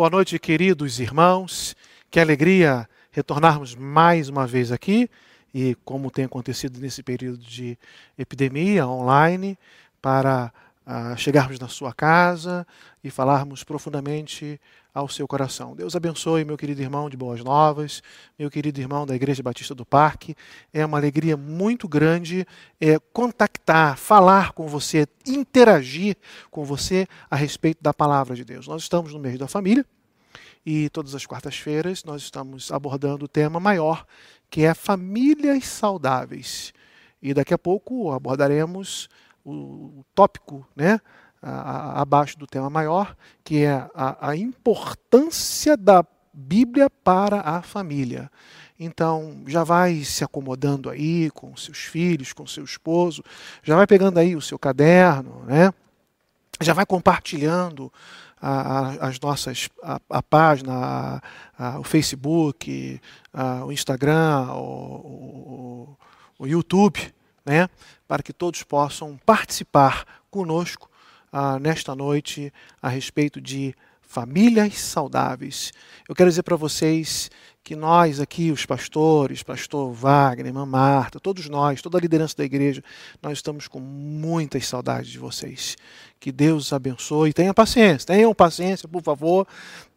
Boa noite, queridos irmãos. Que alegria retornarmos mais uma vez aqui e como tem acontecido nesse período de epidemia online para uh, chegarmos na sua casa e falarmos profundamente ao seu coração. Deus abençoe meu querido irmão de Boas Novas, meu querido irmão da Igreja Batista do Parque. É uma alegria muito grande é, contactar, falar com você, interagir com você a respeito da palavra de Deus. Nós estamos no mês da família e todas as quartas-feiras nós estamos abordando o tema maior, que é famílias saudáveis. E daqui a pouco abordaremos o tópico, né? Abaixo do tema maior, que é a, a importância da Bíblia para a família. Então, já vai se acomodando aí com seus filhos, com seu esposo, já vai pegando aí o seu caderno, né? já vai compartilhando a, a, as nossas, a, a página, o Facebook, o Instagram, o, o, o YouTube, né? para que todos possam participar conosco ah, nesta noite a respeito de famílias saudáveis. Eu quero dizer para vocês que nós aqui, os pastores, pastor Wagner, irmã Marta, todos nós, toda a liderança da igreja, nós estamos com muitas saudades de vocês. Que Deus os abençoe. Tenha paciência, tenham paciência, por favor.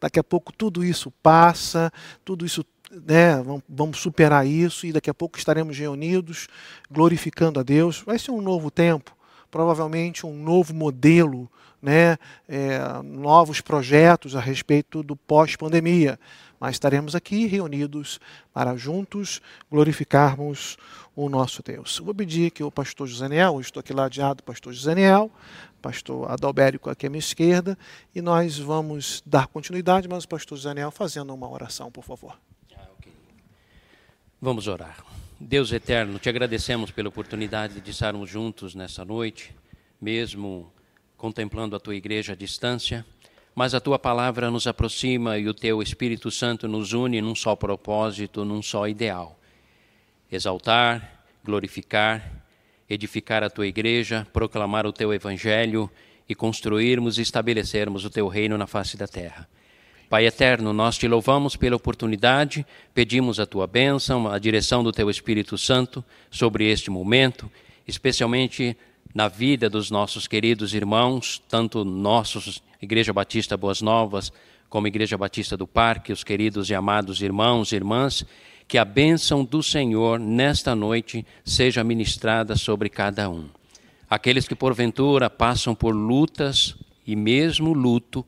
Daqui a pouco tudo isso passa, tudo isso né, vamos superar isso e daqui a pouco estaremos reunidos, glorificando a Deus. Vai ser um novo tempo provavelmente um novo modelo, né, é, novos projetos a respeito do pós-pandemia. Mas estaremos aqui reunidos para juntos glorificarmos o nosso Deus. Vou pedir que o pastor Josaniel, estou aqui ladeado do pastor Josaniel, pastor Adalbérico aqui à minha esquerda, e nós vamos dar continuidade, mas o pastor Josaniel fazendo uma oração, por favor. Ah, Vamos orar. Deus eterno, te agradecemos pela oportunidade de estarmos juntos nessa noite, mesmo contemplando a tua igreja à distância, mas a tua palavra nos aproxima e o teu Espírito Santo nos une num só propósito, num só ideal: exaltar, glorificar, edificar a tua igreja, proclamar o teu evangelho e construirmos e estabelecermos o teu reino na face da terra. Pai eterno, nós te louvamos pela oportunidade, pedimos a tua bênção, a direção do teu Espírito Santo sobre este momento, especialmente na vida dos nossos queridos irmãos, tanto nossos, Igreja Batista Boas Novas, como Igreja Batista do Parque, os queridos e amados irmãos e irmãs, que a bênção do Senhor nesta noite seja ministrada sobre cada um. Aqueles que porventura passam por lutas e mesmo luto,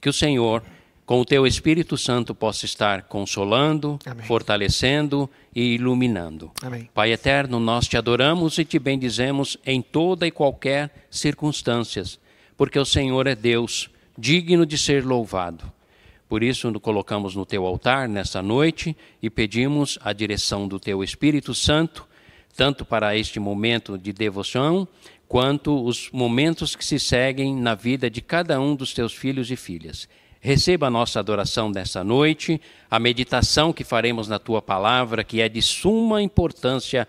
que o Senhor com o teu Espírito Santo possa estar consolando, Amém. fortalecendo e iluminando. Amém. Pai eterno, nós te adoramos e te bendizemos em toda e qualquer circunstâncias, porque o Senhor é Deus, digno de ser louvado. Por isso, nos colocamos no teu altar nesta noite e pedimos a direção do teu Espírito Santo, tanto para este momento de devoção, quanto os momentos que se seguem na vida de cada um dos teus filhos e filhas. Receba a nossa adoração nessa noite, a meditação que faremos na tua palavra, que é de suma importância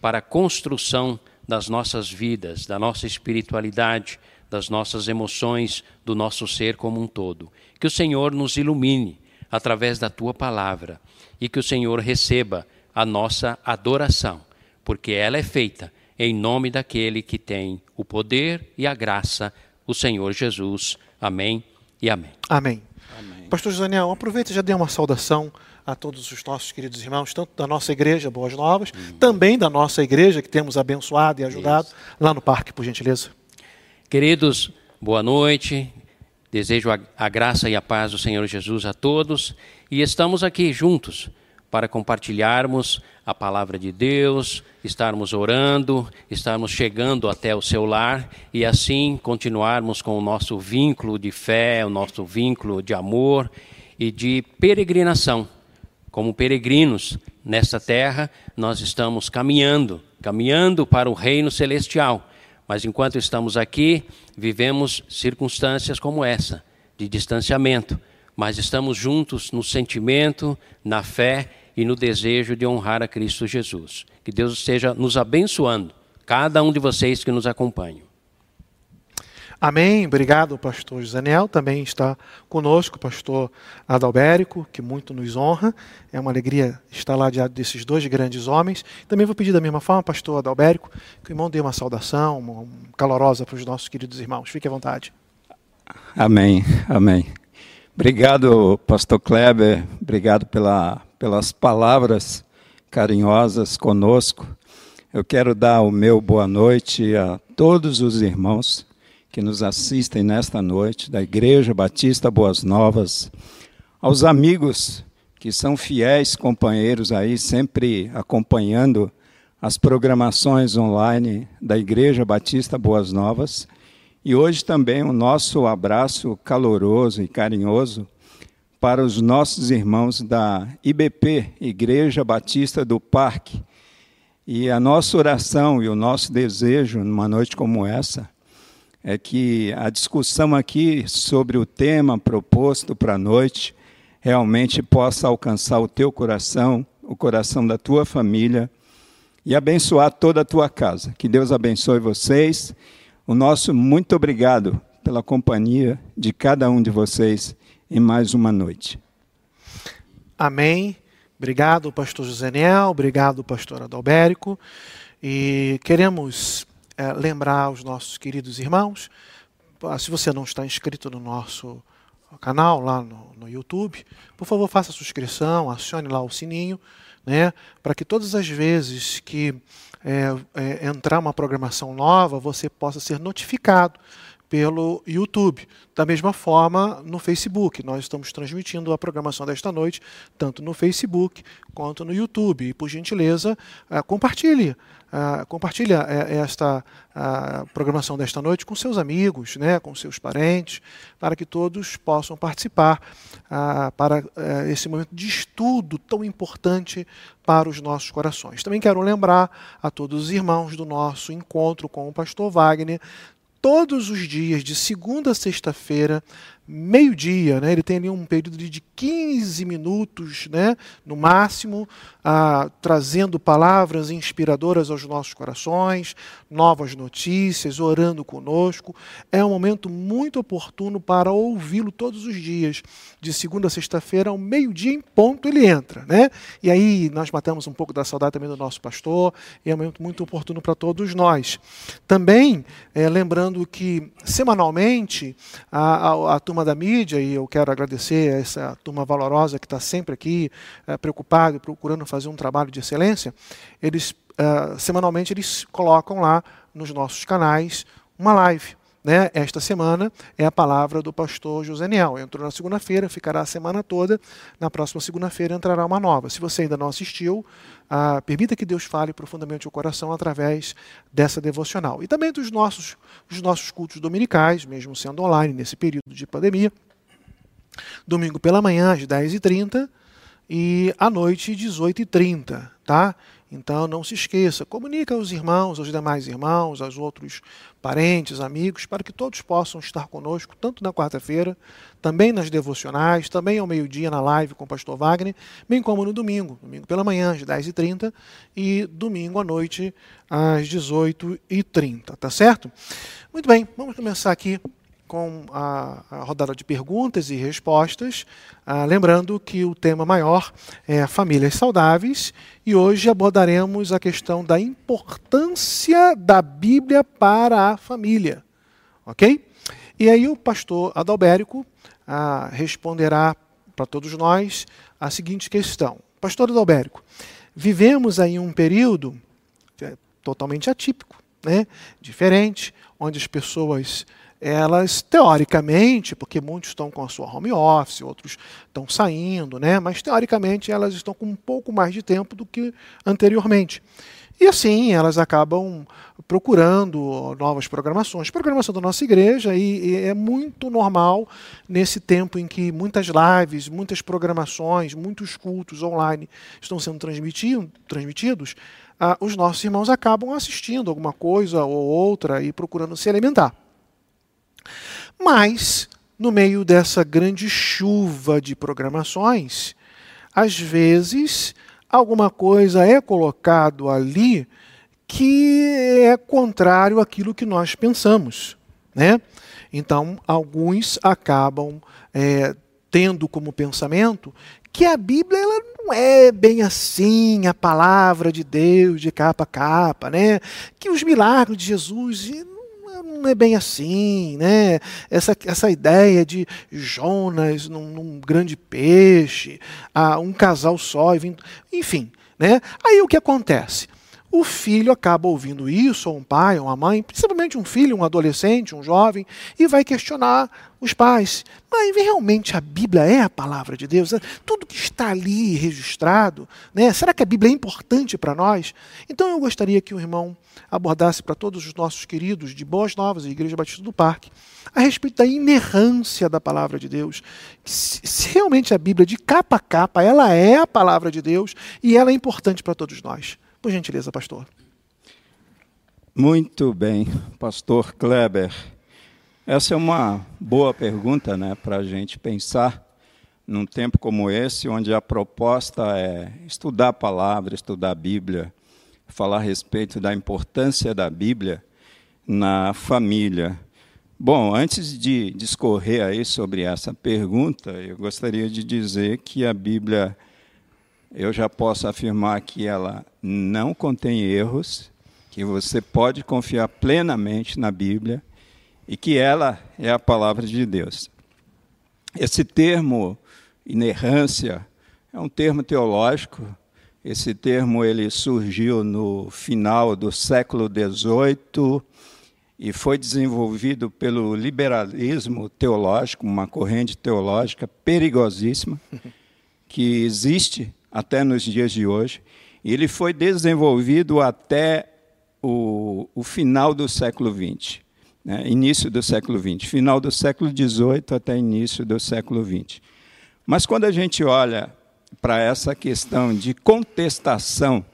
para a construção das nossas vidas, da nossa espiritualidade, das nossas emoções, do nosso ser como um todo. Que o Senhor nos ilumine através da tua palavra e que o Senhor receba a nossa adoração, porque ela é feita em nome daquele que tem o poder e a graça, o Senhor Jesus. Amém e amém. Amém. amém. Pastor Josaniel, aproveita e já dê uma saudação a todos os nossos queridos irmãos, tanto da nossa igreja Boas Novas, hum. também da nossa igreja que temos abençoado e ajudado Isso. lá no parque, por gentileza. Queridos, boa noite. Desejo a, a graça e a paz do Senhor Jesus a todos e estamos aqui juntos para compartilharmos a palavra de Deus, estarmos orando, estarmos chegando até o seu lar e assim continuarmos com o nosso vínculo de fé, o nosso vínculo de amor e de peregrinação. Como peregrinos nesta terra, nós estamos caminhando, caminhando para o reino celestial. Mas enquanto estamos aqui, vivemos circunstâncias como essa, de distanciamento, mas estamos juntos no sentimento, na fé e no desejo de honrar a Cristo Jesus. Que Deus esteja nos abençoando, cada um de vocês que nos acompanham. Amém. Obrigado, pastor José Nel. Também está conosco o pastor Adalbérico, que muito nos honra. É uma alegria estar lá diante desses dois grandes homens. Também vou pedir da mesma forma, pastor Adalbérico, que o irmão dê uma saudação uma calorosa para os nossos queridos irmãos. Fique à vontade. Amém. Amém. Obrigado, pastor Kleber. Obrigado pela, pelas palavras carinhosas conosco. Eu quero dar o meu boa noite a todos os irmãos que nos assistem nesta noite, da Igreja Batista Boas Novas, aos amigos que são fiéis companheiros aí, sempre acompanhando as programações online da Igreja Batista Boas Novas. E hoje também o nosso abraço caloroso e carinhoso para os nossos irmãos da IBP, Igreja Batista do Parque. E a nossa oração e o nosso desejo numa noite como essa é que a discussão aqui sobre o tema proposto para a noite realmente possa alcançar o teu coração, o coração da tua família e abençoar toda a tua casa. Que Deus abençoe vocês. O nosso muito obrigado pela companhia de cada um de vocês em mais uma noite. Amém. Obrigado, pastor José Niel, obrigado, pastor Adalbérico. E queremos é, lembrar aos nossos queridos irmãos, se você não está inscrito no nosso canal lá no, no YouTube, por favor faça a subscrição, acione lá o sininho, né, para que todas as vezes que é, é, entrar uma programação nova, você possa ser notificado pelo YouTube. Da mesma forma, no Facebook. Nós estamos transmitindo a programação desta noite, tanto no Facebook quanto no YouTube. E, por gentileza, uh, compartilhe. Uh, compartilhe uh, esta programação desta noite com seus amigos, né, com seus parentes, para que todos possam participar para esse momento de estudo tão importante para os nossos corações. Também quero lembrar a todos os irmãos do nosso encontro com o pastor Wagner todos os dias, de segunda a sexta-feira, meio-dia, né? ele tem ali um período de 15 minutos, né? no máximo, ah, trazendo palavras inspiradoras aos nossos corações, novas notícias, orando conosco. É um momento muito oportuno para ouvi-lo todos os dias, de segunda a sexta-feira, ao meio-dia em ponto ele entra. Né? E aí nós matamos um pouco da saudade também do nosso pastor, e é um momento muito oportuno para todos nós. Também, é, lembrando que semanalmente a, a, a turma da mídia, e eu quero agradecer a essa turma valorosa que está sempre aqui, é, preocupada e procurando fazer um trabalho de excelência, eles, é, semanalmente, eles colocam lá nos nossos canais uma live. Né? Esta semana é a palavra do pastor José Niel. Entrou na segunda-feira, ficará a semana toda. Na próxima segunda-feira entrará uma nova. Se você ainda não assistiu, ah, permita que Deus fale profundamente o coração através dessa devocional. E também dos nossos, dos nossos cultos dominicais, mesmo sendo online nesse período de pandemia. Domingo pela manhã, às 10h30 e à noite, 18h30. Tá? Então não se esqueça, comunica aos irmãos, aos demais irmãos, aos outros parentes, amigos, para que todos possam estar conosco, tanto na quarta-feira, também nas devocionais, também ao meio-dia na live com o pastor Wagner, bem como no domingo, domingo pela manhã às 10h30 e domingo à noite às 18h30, tá certo? Muito bem, vamos começar aqui com a, a, rodada de perguntas e respostas. Ah, lembrando que o tema maior é famílias saudáveis e hoje abordaremos a questão da importância da Bíblia para a família. Ok? E aí o pastor Adalbérico ah, responderá para todos nós a seguinte questão. Pastor Adalbérico, vivemos aí um período é, totalmente atípico, né? diferente, onde as pessoas elas, teoricamente, porque muitos estão com a sua home office, outros estão saindo, né? mas teoricamente elas estão com um pouco mais de tempo do que anteriormente. E assim elas acabam procurando novas programações, programação da nossa igreja, e, e, é muito normal nesse tempo em que muitas lives, muitas programações, muitos cultos online estão sendo transmitido, transmitidos, ah, os nossos irmãos acabam assistindo alguma coisa ou outra e procurando se alimentar. Mas, no meio dessa grande chuva de programações, às vezes alguma coisa é colocado ali que é contrário àquilo que nós pensamos, né? Então, alguns acabam é, tendo como pensamento que a Bíblia ela não é bem assim, a palavra de Deus de capa a capa, né? Que os milagres de Jesus não é bem assim, né? Essa, essa ideia de Jonas num, num grande peixe, ah, um casal só, enfim, né? Aí o que acontece? O filho acaba ouvindo isso, ou um pai, ou uma mãe, principalmente um filho, um adolescente, um jovem, e vai questionar os pais. Mas realmente a Bíblia é a palavra de Deus? Tudo que está ali registrado, né? será que a Bíblia é importante para nós? Então eu gostaria que o irmão abordasse para todos os nossos queridos de Boas Novas e Igreja Batista do Parque a respeito da inerrância da palavra de Deus. Se, realmente a Bíblia, de capa a capa, ela é a palavra de Deus e ela é importante para todos nós. Por gentileza, pastor. Muito bem, pastor Kleber. Essa é uma boa pergunta né, para a gente pensar num tempo como esse, onde a proposta é estudar a palavra, estudar a Bíblia, falar a respeito da importância da Bíblia na família. Bom, antes de discorrer aí sobre essa pergunta, eu gostaria de dizer que a Bíblia eu já posso afirmar que ela não contém erros, que você pode confiar plenamente na Bíblia e que ela é a palavra de Deus. Esse termo inerrância é um termo teológico. Esse termo ele surgiu no final do século XVIII e foi desenvolvido pelo liberalismo teológico, uma corrente teológica perigosíssima que existe até nos dias de hoje. Ele foi desenvolvido até o, o final do século XX, né? início do século XX, final do século XVIII até início do século XX. Mas quando a gente olha para essa questão de contestação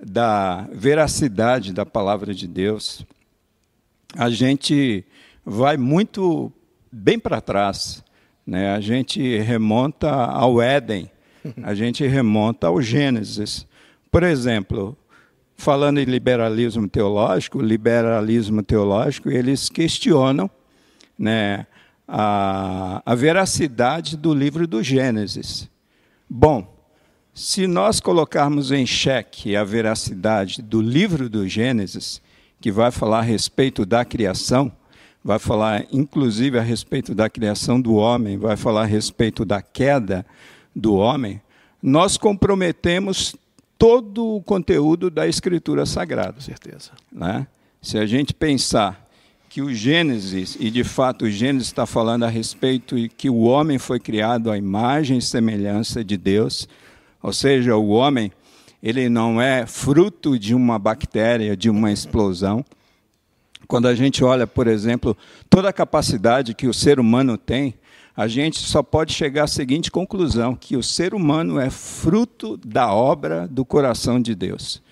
da veracidade da palavra de Deus, a gente vai muito bem para trás. Né? A gente remonta ao Éden, a gente remonta ao Gênesis. Por exemplo, falando em liberalismo teológico, liberalismo teológico, eles questionam né, a, a veracidade do livro do Gênesis. Bom, se nós colocarmos em xeque a veracidade do livro do Gênesis, que vai falar a respeito da criação, vai falar inclusive a respeito da criação do homem, vai falar a respeito da queda, do homem, nós comprometemos todo o conteúdo da Escritura Sagrada. Com certeza. Né? Se a gente pensar que o Gênesis, e de fato o Gênesis está falando a respeito de que o homem foi criado à imagem e semelhança de Deus, ou seja, o homem ele não é fruto de uma bactéria, de uma explosão. Quando a gente olha, por exemplo, toda a capacidade que o ser humano tem, a gente só pode chegar à seguinte conclusão: que o ser humano é fruto da obra do coração de Deus.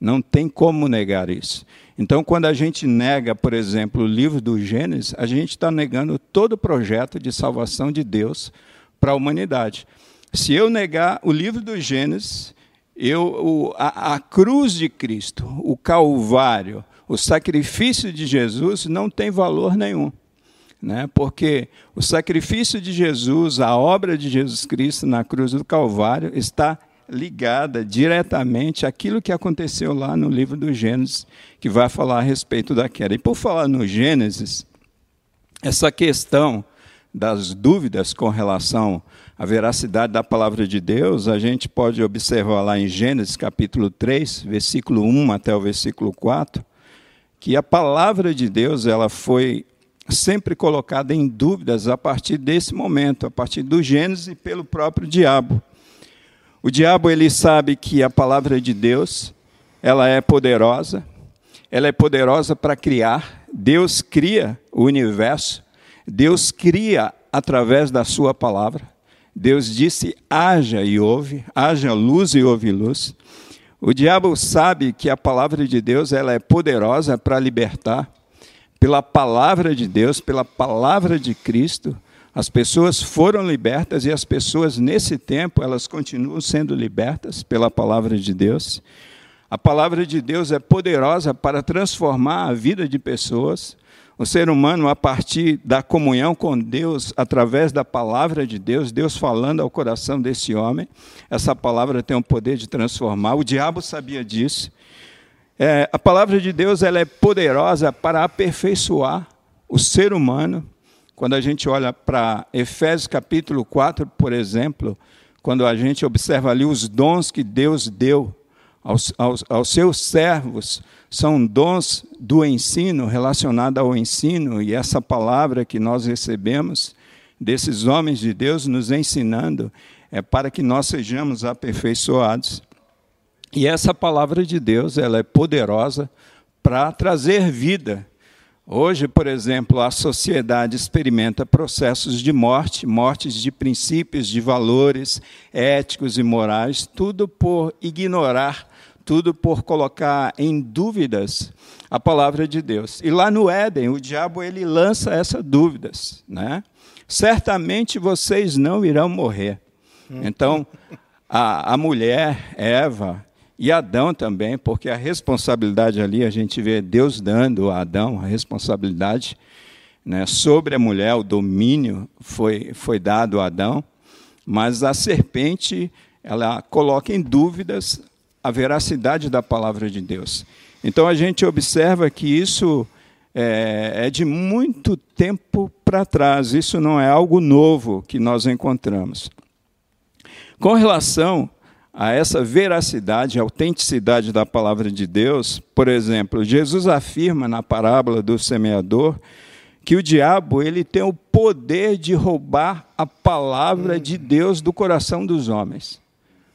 Não tem como negar isso. Então, quando a gente nega, por exemplo, o livro do Gênesis, a gente está negando todo o projeto de salvação de Deus para a humanidade. Se eu negar o livro do Gênesis, eu, a, a cruz de Cristo, o Calvário, o sacrifício de Jesus não tem valor nenhum né? porque o sacrifício de Jesus, a obra de Jesus Cristo na cruz do Calvário, está ligada diretamente àquilo que aconteceu lá no livro do Gênesis, que vai falar a respeito da queda. E por falar no Gênesis, essa questão das dúvidas com relação à veracidade da palavra de Deus, a gente pode observar lá em Gênesis capítulo 3, versículo 1 até o versículo 4, que a palavra de Deus ela foi sempre colocada em dúvidas a partir desse momento, a partir do Gênesis e pelo próprio diabo. O diabo ele sabe que a palavra de Deus, ela é poderosa, ela é poderosa para criar. Deus cria o universo, Deus cria através da sua palavra. Deus disse: haja e ouve, haja luz e ouve luz. O diabo sabe que a palavra de Deus ela é poderosa para libertar, pela palavra de Deus, pela palavra de Cristo, as pessoas foram libertas e as pessoas nesse tempo, elas continuam sendo libertas pela palavra de Deus. A palavra de Deus é poderosa para transformar a vida de pessoas. O ser humano, a partir da comunhão com Deus, através da palavra de Deus, Deus falando ao coração desse homem, essa palavra tem o poder de transformar. O diabo sabia disso. É, a palavra de Deus ela é poderosa para aperfeiçoar o ser humano. Quando a gente olha para Efésios capítulo 4, por exemplo, quando a gente observa ali os dons que Deus deu aos, aos, aos seus servos, são dons do ensino, relacionado ao ensino, e essa palavra que nós recebemos desses homens de Deus nos ensinando é para que nós sejamos aperfeiçoados. E essa palavra de Deus, ela é poderosa para trazer vida. Hoje, por exemplo, a sociedade experimenta processos de morte, mortes de princípios, de valores éticos e morais, tudo por ignorar tudo por colocar em dúvidas a palavra de Deus. E lá no Éden, o diabo ele lança essas dúvidas, né? Certamente vocês não irão morrer. Então, a, a mulher, Eva, e Adão também, porque a responsabilidade ali, a gente vê Deus dando a Adão a responsabilidade né, sobre a mulher, o domínio foi, foi dado a Adão, mas a serpente, ela coloca em dúvidas a veracidade da palavra de Deus. Então a gente observa que isso é, é de muito tempo para trás, isso não é algo novo que nós encontramos. Com relação a essa veracidade, autenticidade da palavra de Deus, por exemplo, Jesus afirma na parábola do semeador que o diabo ele tem o poder de roubar a palavra de Deus do coração dos homens.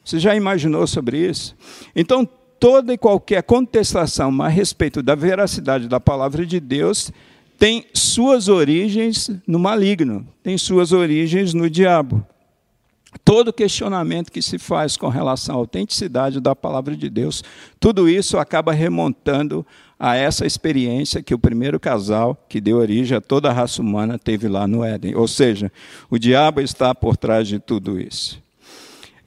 Você já imaginou sobre isso? Então, toda e qualquer contestação a respeito da veracidade da palavra de Deus tem suas origens no maligno, tem suas origens no diabo. Todo questionamento que se faz com relação à autenticidade da palavra de Deus, tudo isso acaba remontando a essa experiência que o primeiro casal que deu origem a toda a raça humana teve lá no Éden. Ou seja, o diabo está por trás de tudo isso.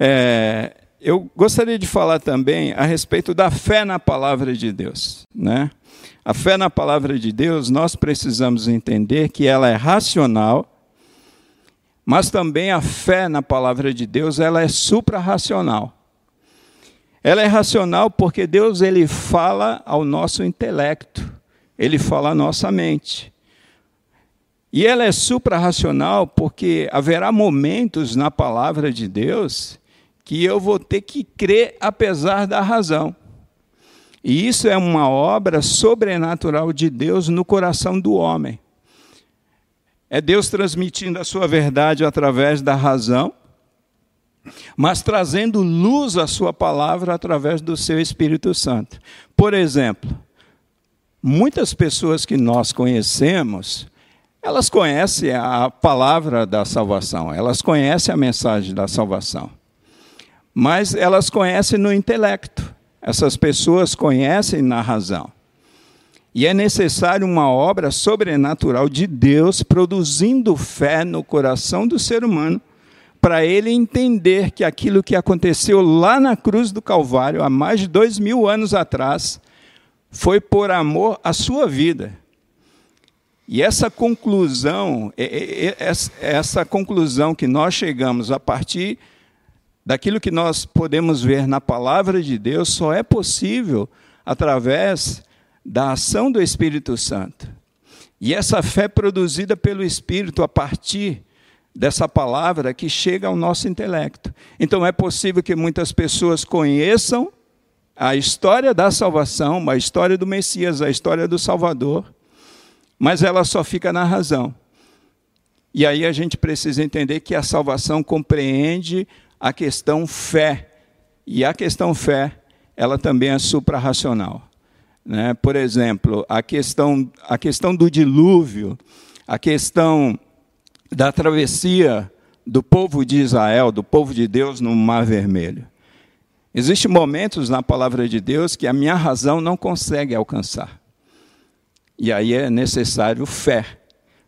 É, eu gostaria de falar também a respeito da fé na palavra de Deus. Né? A fé na palavra de Deus, nós precisamos entender que ela é racional, mas também a fé na palavra de Deus, ela é suprarracional. Ela é racional porque Deus ele fala ao nosso intelecto, ele fala à nossa mente. E ela é suprarracional porque haverá momentos na palavra de Deus que eu vou ter que crer apesar da razão. E isso é uma obra sobrenatural de Deus no coração do homem. É Deus transmitindo a sua verdade através da razão, mas trazendo luz à sua palavra através do seu Espírito Santo. Por exemplo, muitas pessoas que nós conhecemos, elas conhecem a palavra da salvação, elas conhecem a mensagem da salvação mas elas conhecem no intelecto. Essas pessoas conhecem na razão. E é necessário uma obra sobrenatural de Deus produzindo fé no coração do ser humano, para ele entender que aquilo que aconteceu lá na cruz do Calvário, há mais de dois mil anos atrás, foi por amor à sua vida. E essa conclusão, essa conclusão que nós chegamos a partir daquilo que nós podemos ver na palavra de Deus só é possível através da ação do Espírito Santo. E essa fé produzida pelo Espírito a partir dessa palavra que chega ao nosso intelecto. Então é possível que muitas pessoas conheçam a história da salvação, a história do Messias, a história do Salvador, mas ela só fica na razão. E aí a gente precisa entender que a salvação compreende a questão fé. E a questão fé, ela também é suprarracional. Né? Por exemplo, a questão, a questão do dilúvio, a questão da travessia do povo de Israel, do povo de Deus no Mar Vermelho. Existem momentos na palavra de Deus que a minha razão não consegue alcançar. E aí é necessário fé,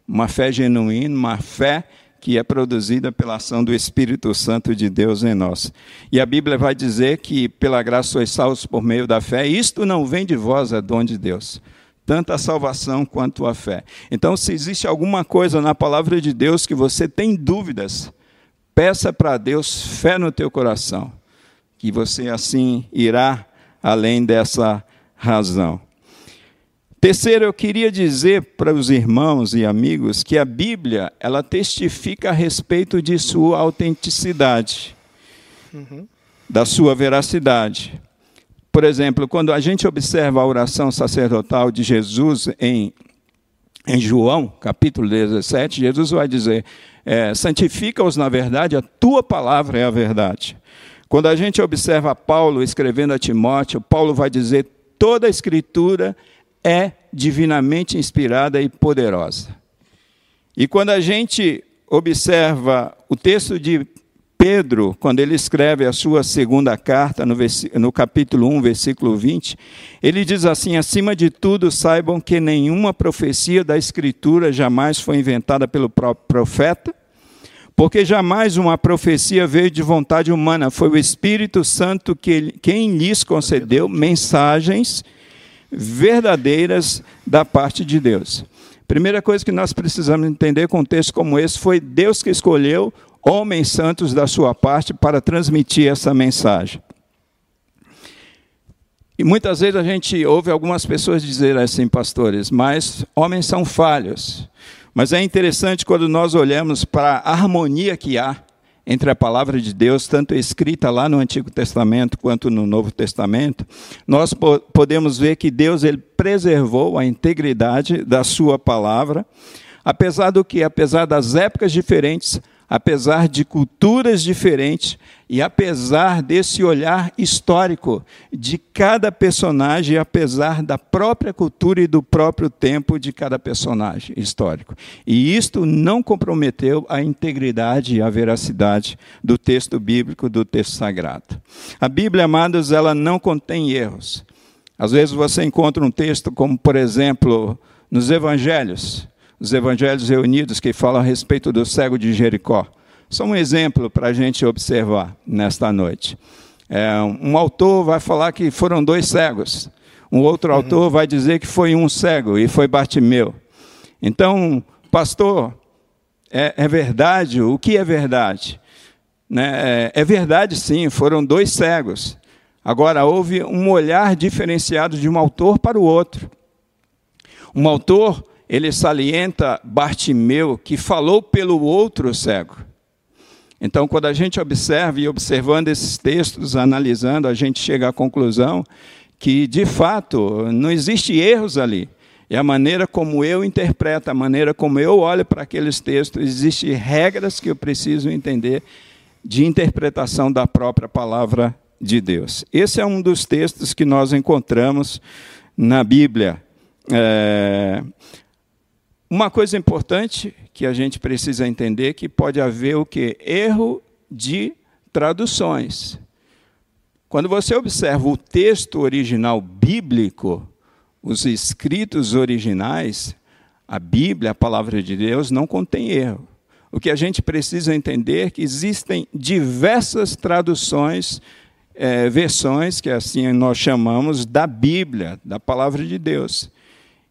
uma fé genuína, uma fé que é produzida pela ação do Espírito Santo de Deus em nós. E a Bíblia vai dizer que pela graça sois salvos por meio da fé. Isto não vem de vós, é dom de Deus. tanto a salvação quanto a fé. Então, se existe alguma coisa na palavra de Deus que você tem dúvidas, peça para Deus fé no teu coração, que você assim irá além dessa razão. Terceiro, eu queria dizer para os irmãos e amigos que a Bíblia ela testifica a respeito de sua autenticidade, uhum. da sua veracidade. Por exemplo, quando a gente observa a oração sacerdotal de Jesus em, em João, capítulo 17, Jesus vai dizer: é, santifica-os na verdade, a tua palavra é a verdade. Quando a gente observa Paulo escrevendo a Timóteo, Paulo vai dizer: toda a escritura é divinamente inspirada e poderosa. E quando a gente observa o texto de Pedro, quando ele escreve a sua segunda carta, no, no, capítulo 1, versículo 20, ele diz assim: Acima de tudo, saibam que nenhuma profecia da Escritura jamais foi inventada pelo próprio profeta, porque jamais uma profecia veio de vontade humana, foi o Espírito Santo que, quem lhes concedeu mensagens verdadeiras da parte de Deus. Primeira coisa que nós precisamos entender com um texto como esse foi Deus que escolheu homens santos da sua parte para transmitir essa mensagem. E muitas vezes a gente ouve algumas pessoas dizer assim, pastores, mas homens são falhos. Mas é interessante quando nós olhamos para a harmonia que há entre a palavra de Deus, tanto escrita lá no Antigo Testamento quanto no Novo Testamento, nós po podemos ver que Deus ele preservou a integridade da sua palavra, apesar do que, apesar das épocas diferentes, apesar de culturas diferentes e apesar desse olhar histórico de cada personagem, apesar da própria cultura e do próprio tempo de cada personagem histórico. E isto não comprometeu a integridade e a veracidade do texto bíblico, do texto sagrado. A Bíblia, amados, ela não contém erros. Às vezes você encontra um texto como, por exemplo, nos evangelhos, os evangelhos reunidos que falam a respeito do cego de Jericó. Só um exemplo para a gente observar nesta noite. É, um autor vai falar que foram dois cegos. Um outro uhum. autor vai dizer que foi um cego e foi Bartimeu. Então, pastor, é, é verdade? O que é verdade? Né? É, é verdade, sim, foram dois cegos. Agora, houve um olhar diferenciado de um autor para o outro. Um autor ele salienta Bartimeu, que falou pelo outro cego. Então, quando a gente observa e observando esses textos, analisando, a gente chega à conclusão que, de fato, não existe erros ali. É a maneira como eu interpreto, a maneira como eu olho para aqueles textos, existem regras que eu preciso entender de interpretação da própria palavra de Deus. Esse é um dos textos que nós encontramos na Bíblia. É, uma coisa importante que a gente precisa entender que pode haver o que erro de traduções. Quando você observa o texto original bíblico, os escritos originais, a Bíblia, a palavra de Deus, não contém erro. O que a gente precisa entender é que existem diversas traduções, é, versões, que assim nós chamamos, da Bíblia, da palavra de Deus.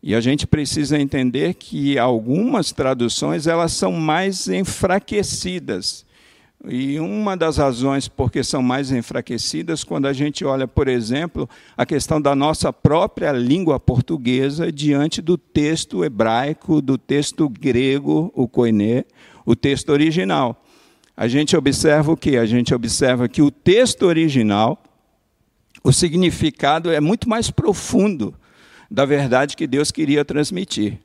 E a gente precisa entender que algumas traduções elas são mais enfraquecidas. E uma das razões porque são mais enfraquecidas, quando a gente olha, por exemplo, a questão da nossa própria língua portuguesa diante do texto hebraico, do texto grego, o koiné, o texto original. A gente observa o que? A gente observa que o texto original, o significado é muito mais profundo da verdade que Deus queria transmitir.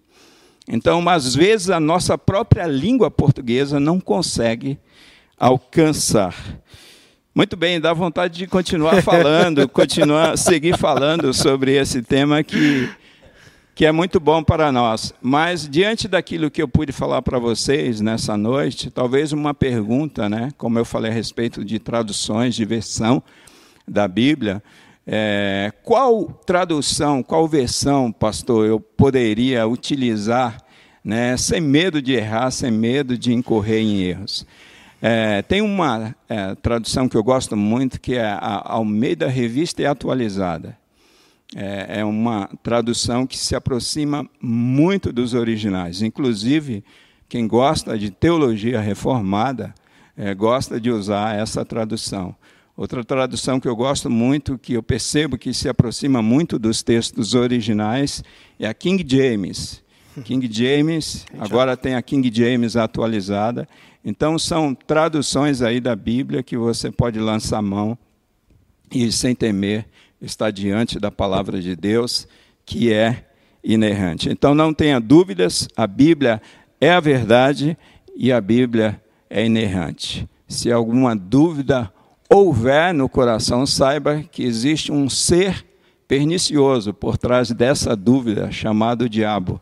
Então, às vezes, a nossa própria língua portuguesa não consegue alcançar. Muito bem, dá vontade de continuar falando, continuar, seguir falando sobre esse tema que, que é muito bom para nós. Mas, diante daquilo que eu pude falar para vocês nessa noite, talvez uma pergunta, né? como eu falei a respeito de traduções, de versão da Bíblia, é, qual tradução, qual versão, pastor, eu poderia utilizar né, sem medo de errar, sem medo de incorrer em erros? É, tem uma é, tradução que eu gosto muito, que é a Almeida Revista e Atualizada. é, é uma tradução que se aproxima muito dos originais. Inclusive, quem gosta de teologia reformada é, gosta de usar essa tradução. Outra tradução que eu gosto muito, que eu percebo que se aproxima muito dos textos originais, é a King James. King James, agora tem a King James atualizada. Então são traduções aí da Bíblia que você pode lançar mão e sem temer estar diante da palavra de Deus, que é inerrante. Então não tenha dúvidas, a Bíblia é a verdade e a Bíblia é inerrante. Se alguma dúvida houver no coração, saiba que existe um ser pernicioso por trás dessa dúvida, chamado diabo.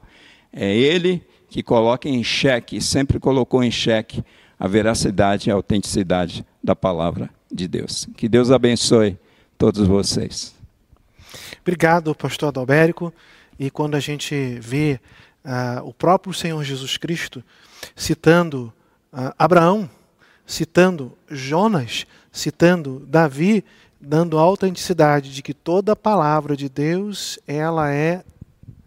É ele que coloca em xeque, sempre colocou em xeque, a veracidade e a autenticidade da palavra de Deus. Que Deus abençoe todos vocês. Obrigado, pastor Adalbérico. E quando a gente vê uh, o próprio Senhor Jesus Cristo citando uh, Abraão, citando Jonas, citando Davi, dando a autenticidade de que toda a palavra de Deus ela é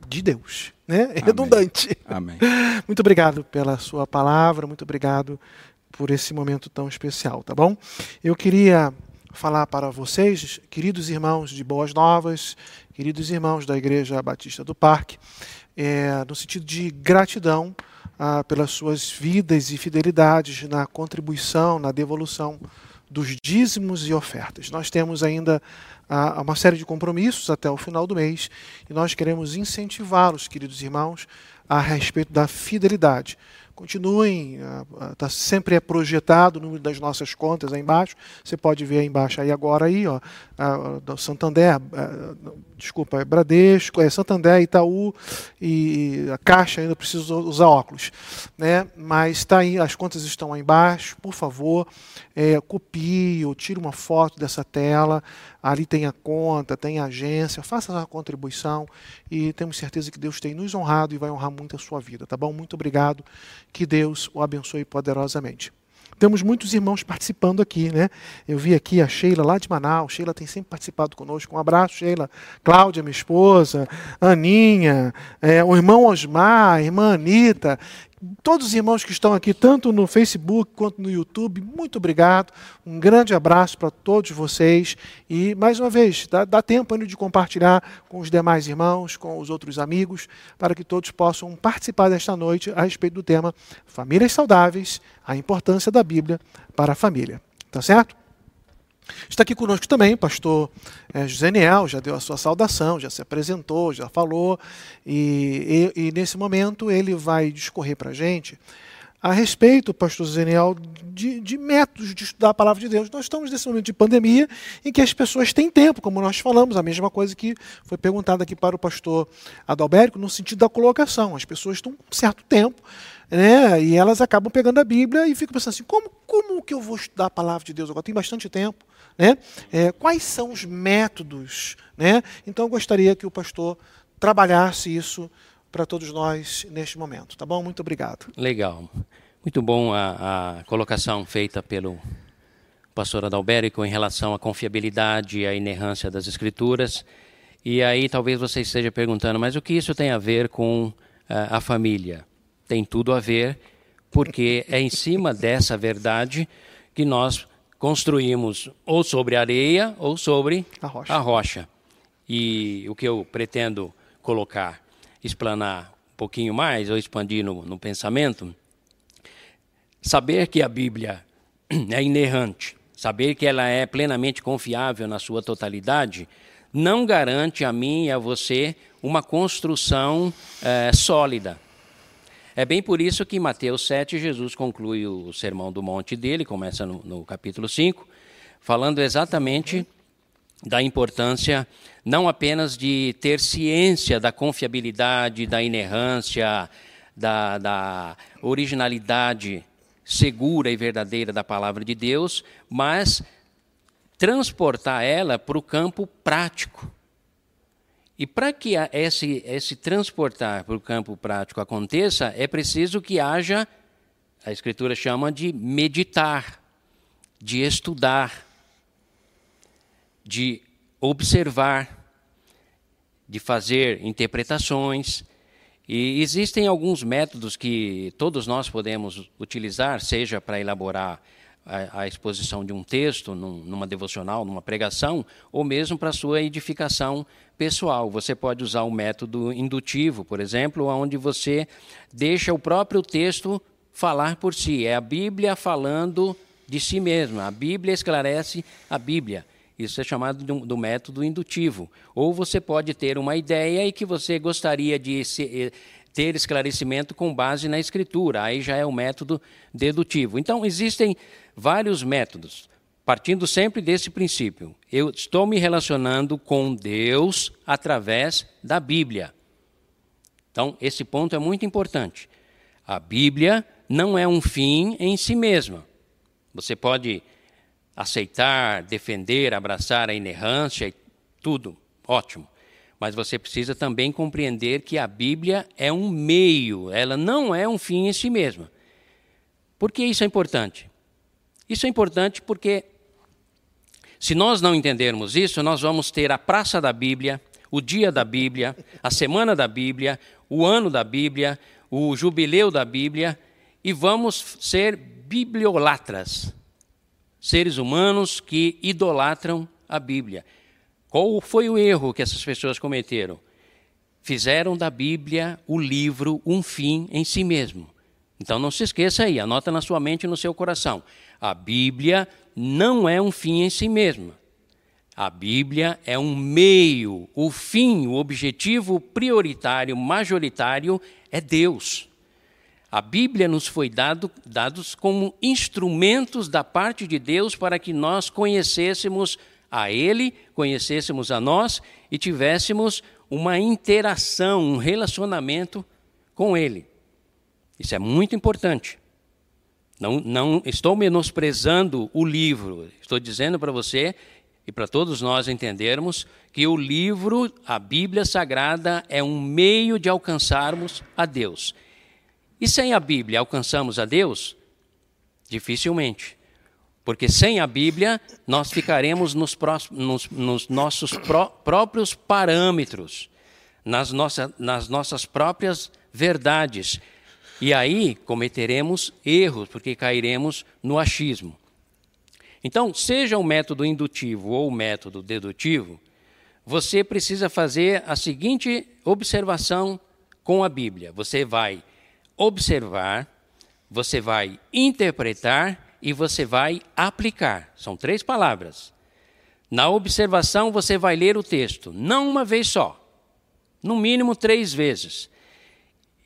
de Deus, né? É redundante. Amém. Muito obrigado pela sua palavra, muito obrigado por esse momento tão especial, tá bom? Eu queria falar para vocês, queridos irmãos de Boas Novas, queridos irmãos da Igreja Batista do Parque, é, no sentido de gratidão ah, pelas suas vidas e fidelidades na contribuição, na devolução dos dízimos e ofertas. Nós temos ainda ah, uma série de compromissos até o final do mês e nós queremos incentivá-los, queridos irmãos, a respeito da fidelidade continuem, tá, sempre é projetado o número das nossas contas aí embaixo. Você pode ver aí embaixo aí agora aí, ó, a, Santander, desculpa, é Bradesco, é Santander, Itaú e a Caixa ainda precisa usar óculos, né? Mas está aí, as contas estão aí embaixo. Por favor, é, copie ou tire uma foto dessa tela. Ali tem a conta, tem a agência, faça a contribuição e temos certeza que Deus tem nos honrado e vai honrar muito a sua vida, tá bom? Muito obrigado. Que Deus o abençoe poderosamente. Temos muitos irmãos participando aqui, né? Eu vi aqui a Sheila lá de Manaus. Sheila tem sempre participado conosco. Um abraço, Sheila. Cláudia, minha esposa. Aninha. É, o irmão Osmar, a irmã Anitta todos os irmãos que estão aqui, tanto no Facebook quanto no YouTube, muito obrigado. Um grande abraço para todos vocês. E, mais uma vez, dá, dá tempo ainda de compartilhar com os demais irmãos, com os outros amigos, para que todos possam participar desta noite a respeito do tema Famílias Saudáveis, a importância da Bíblia para a família. Tá certo? Está aqui conosco também o pastor é, José Niel, já deu a sua saudação, já se apresentou, já falou, e, e, e nesse momento ele vai discorrer para a gente a respeito, pastor Zeniel, de, de, métodos de estudar a palavra de Deus. Nós estamos nesse momento de pandemia em que as pessoas têm tempo, como nós falamos, a mesma coisa que foi perguntada aqui para o pastor Adalberico, no sentido da colocação. As pessoas estão um certo tempo, né, e elas acabam pegando a Bíblia e ficam pensando assim, como, como que eu vou estudar a palavra de Deus agora? Tem bastante tempo. Né? É, quais são os métodos? Né? Então eu gostaria que o pastor trabalhasse isso para todos nós neste momento. Tá bom? Muito obrigado. Legal. Muito bom a, a colocação feita pelo pastor Adalberico em relação à confiabilidade e à inerrância das Escrituras. E aí talvez você esteja perguntando, mas o que isso tem a ver com uh, a família? Tem tudo a ver, porque é em cima dessa verdade que nós construímos ou sobre areia ou sobre a rocha. a rocha. E o que eu pretendo colocar, explanar um pouquinho mais, ou expandir no, no pensamento, saber que a Bíblia é inerrante, saber que ela é plenamente confiável na sua totalidade, não garante a mim e a você uma construção é, sólida. É bem por isso que em Mateus 7, Jesus conclui o Sermão do Monte dele, começa no, no capítulo 5, falando exatamente da importância não apenas de ter ciência da confiabilidade, da inerrância, da, da originalidade segura e verdadeira da palavra de Deus, mas transportar ela para o campo prático e para que esse, esse transportar para o campo prático aconteça, é preciso que haja, a Escritura chama de meditar, de estudar, de observar. de fazer interpretações. E existem alguns métodos que todos nós podemos utilizar, seja para elaborar a, a, exposição de um texto, num, numa devocional, numa pregação, ou mesmo para sua edificação pessoal. Você pode usar o método indutivo, por exemplo, onde você deixa o próprio texto falar por si. É a Bíblia falando de si mesma. A Bíblia esclarece a Bíblia. Isso é chamado do, do, método indutivo. Ou você pode ter uma ideia e que você gostaria de se, eh, ter esclarecimento com base na escritura. Aí já é o método dedutivo. Então, existem vários métodos, partindo sempre desse princípio. Eu estou me relacionando com Deus através da Bíblia. Então, esse ponto é muito importante. A Bíblia não é um fim em si mesma. Você pode aceitar, defender, abraçar a inerrância tudo, ótimo. Mas você precisa também compreender que a Bíblia é um meio, ela não é um fim em si mesma. Por que isso é importante? Isso é importante porque, se nós não entendermos isso, nós vamos ter a praça da Bíblia, o dia da Bíblia, a semana da Bíblia, o ano da Bíblia, o jubileu da Bíblia, e vamos ser bibliolatras seres humanos que idolatram a Bíblia. Qual foi o erro que essas pessoas cometeram? Fizeram da Bíblia o livro um fim em si mesmo. Então não se esqueça aí, anota na sua mente e no seu coração. A Bíblia não é um fim em si mesma. A Bíblia é um meio, o fim, o objetivo prioritário, majoritário é Deus. A Bíblia nos foi dado dados como instrumentos da parte de Deus para que nós conhecêssemos a Ele, conhecêssemos a nós e tivéssemos uma interação, um relacionamento com Ele. Isso é muito importante. Não, não estou menosprezando o livro, estou dizendo para você e para todos nós entendermos que o livro, a Bíblia Sagrada, é um meio de alcançarmos a Deus. E sem a Bíblia alcançamos a Deus? Dificilmente. Porque sem a Bíblia nós ficaremos nos, nos, nos nossos pró próprios parâmetros, nas, nossa, nas nossas próprias verdades. E aí cometeremos erros, porque cairemos no achismo. Então, seja o método indutivo ou o método dedutivo, você precisa fazer a seguinte observação com a Bíblia. Você vai observar, você vai interpretar e você vai aplicar. São três palavras. Na observação, você vai ler o texto, não uma vez só, no mínimo três vezes.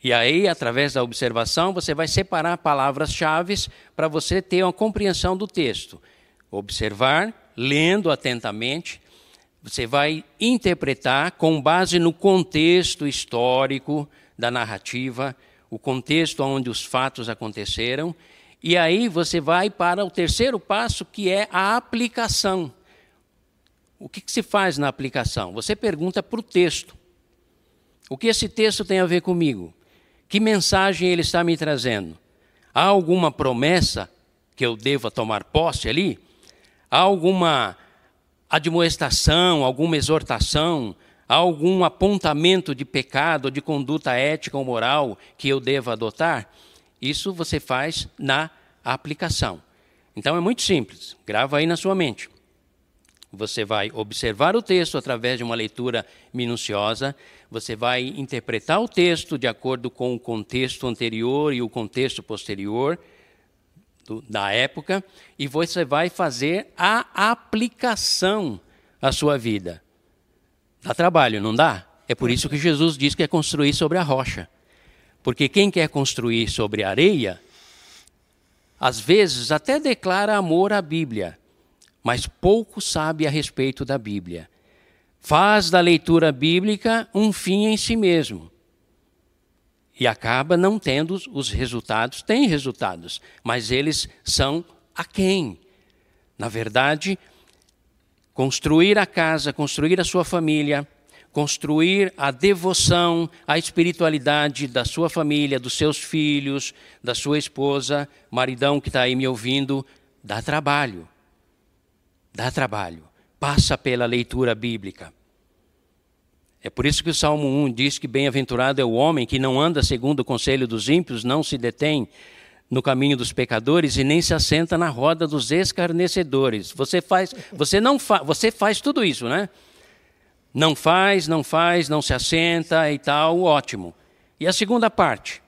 E aí, através da observação, você vai separar palavras-chave para você ter uma compreensão do texto. Observar, lendo atentamente, você vai interpretar com base no contexto histórico da narrativa, o contexto onde os fatos aconteceram, e aí você vai para o terceiro passo, que é a aplicação. O que, que se faz na aplicação? Você pergunta para o texto: o que esse texto tem a ver comigo? Que mensagem ele está me trazendo? Há alguma promessa que eu deva tomar posse ali? Há alguma admoestação, alguma exortação, Há algum apontamento de pecado, de conduta ética ou moral que eu deva adotar? Isso você faz na aplicação. Então é muito simples, grava aí na sua mente. Você vai observar o texto através de uma leitura minuciosa, você vai interpretar o texto de acordo com o contexto anterior e o contexto posterior do, da época, e você vai fazer a aplicação à sua vida. Dá trabalho, não dá? É por isso que Jesus diz que é construir sobre a rocha. Porque quem quer construir sobre areia, às vezes até declara amor à Bíblia, mas pouco sabe a respeito da Bíblia. Faz da leitura bíblica um fim em si mesmo. E acaba não tendo os resultados, tem resultados, mas eles são a quem? Na verdade, construir a casa, construir a sua família, construir a devoção, a espiritualidade da sua família, dos seus filhos, da sua esposa, maridão que está aí me ouvindo, dá trabalho. Dá trabalho. Passa pela leitura bíblica. É por isso que o Salmo 1 diz que bem-aventurado é o homem que não anda segundo o conselho dos ímpios, não se detém no caminho dos pecadores e nem se assenta na roda dos escarnecedores. Você faz, você não fa, você faz tudo isso, né? Não faz, não faz, não se assenta e tal, ótimo. E a segunda parte?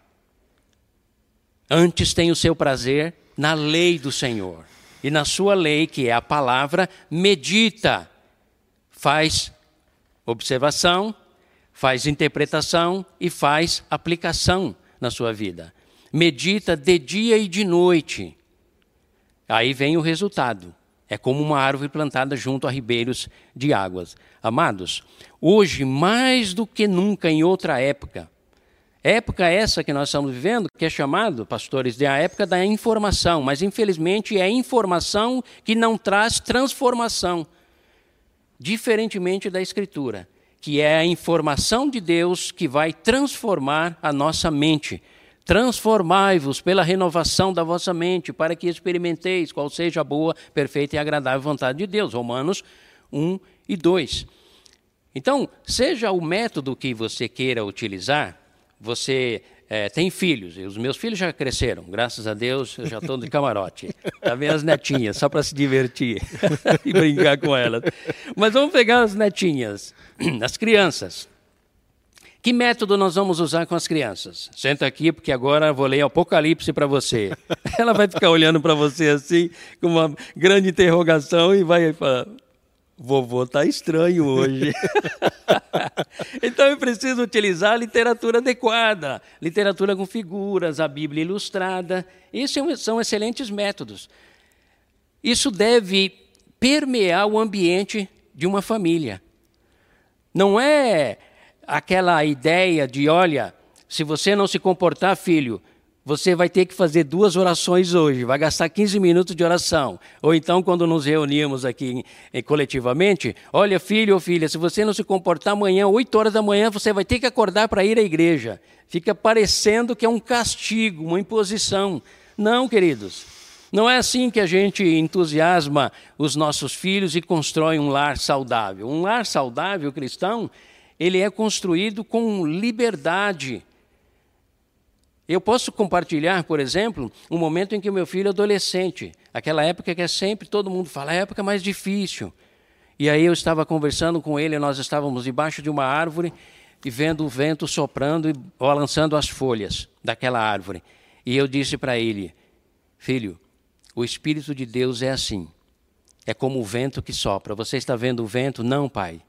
Antes tem o seu prazer na lei do Senhor. E na sua lei, que é a palavra, medita, faz observação, faz interpretação e faz aplicação na sua vida medita de dia e de noite. Aí vem o resultado. É como uma árvore plantada junto a ribeiros de águas. Amados, hoje, mais do que nunca em outra época, época essa que nós estamos vivendo, que é chamado, pastores, de a época da informação, mas infelizmente é informação que não traz transformação, diferentemente da Escritura, que é a informação de Deus que vai transformar a nossa mente Transformai-vos pela renovação da vossa mente, para que experimenteis qual seja a boa, perfeita e agradável vontade de Deus. Romanos 1 e 2. Então, seja o método que você queira utilizar, você é, tem filhos, e os meus filhos já cresceram, graças a Deus, eu já estou de camarote. Está vendo as netinhas, só para se divertir e brincar com elas. Mas vamos pegar as netinhas, as crianças. Que método nós vamos usar com as crianças? Senta aqui, porque agora vou ler Apocalipse para você. Ela vai ficar olhando para você assim, com uma grande interrogação, e vai falar: Vovô está estranho hoje. então eu preciso utilizar a literatura adequada, literatura com figuras, a Bíblia ilustrada. Esses é são excelentes métodos. Isso deve permear o ambiente de uma família. Não é aquela ideia de: olha, se você não se comportar, filho, você vai ter que fazer duas orações hoje, vai gastar 15 minutos de oração. Ou então, quando nos reunimos aqui coletivamente, olha, filho ou filha, se você não se comportar amanhã, 8 horas da manhã, você vai ter que acordar para ir à igreja. Fica parecendo que é um castigo, uma imposição. Não, queridos. Não é assim que a gente entusiasma os nossos filhos e constrói um lar saudável. Um lar saudável cristão ele é construído com liberdade. Eu posso compartilhar, por exemplo, um momento em que meu filho é adolescente, aquela época que é sempre todo mundo fala, é a época mais difícil. E aí eu estava conversando com ele, nós estávamos debaixo de uma árvore e vendo o vento soprando e balançando as folhas daquela árvore. E eu disse para ele: Filho, o Espírito de Deus é assim. É como o vento que sopra. Você está vendo o vento? Não, pai.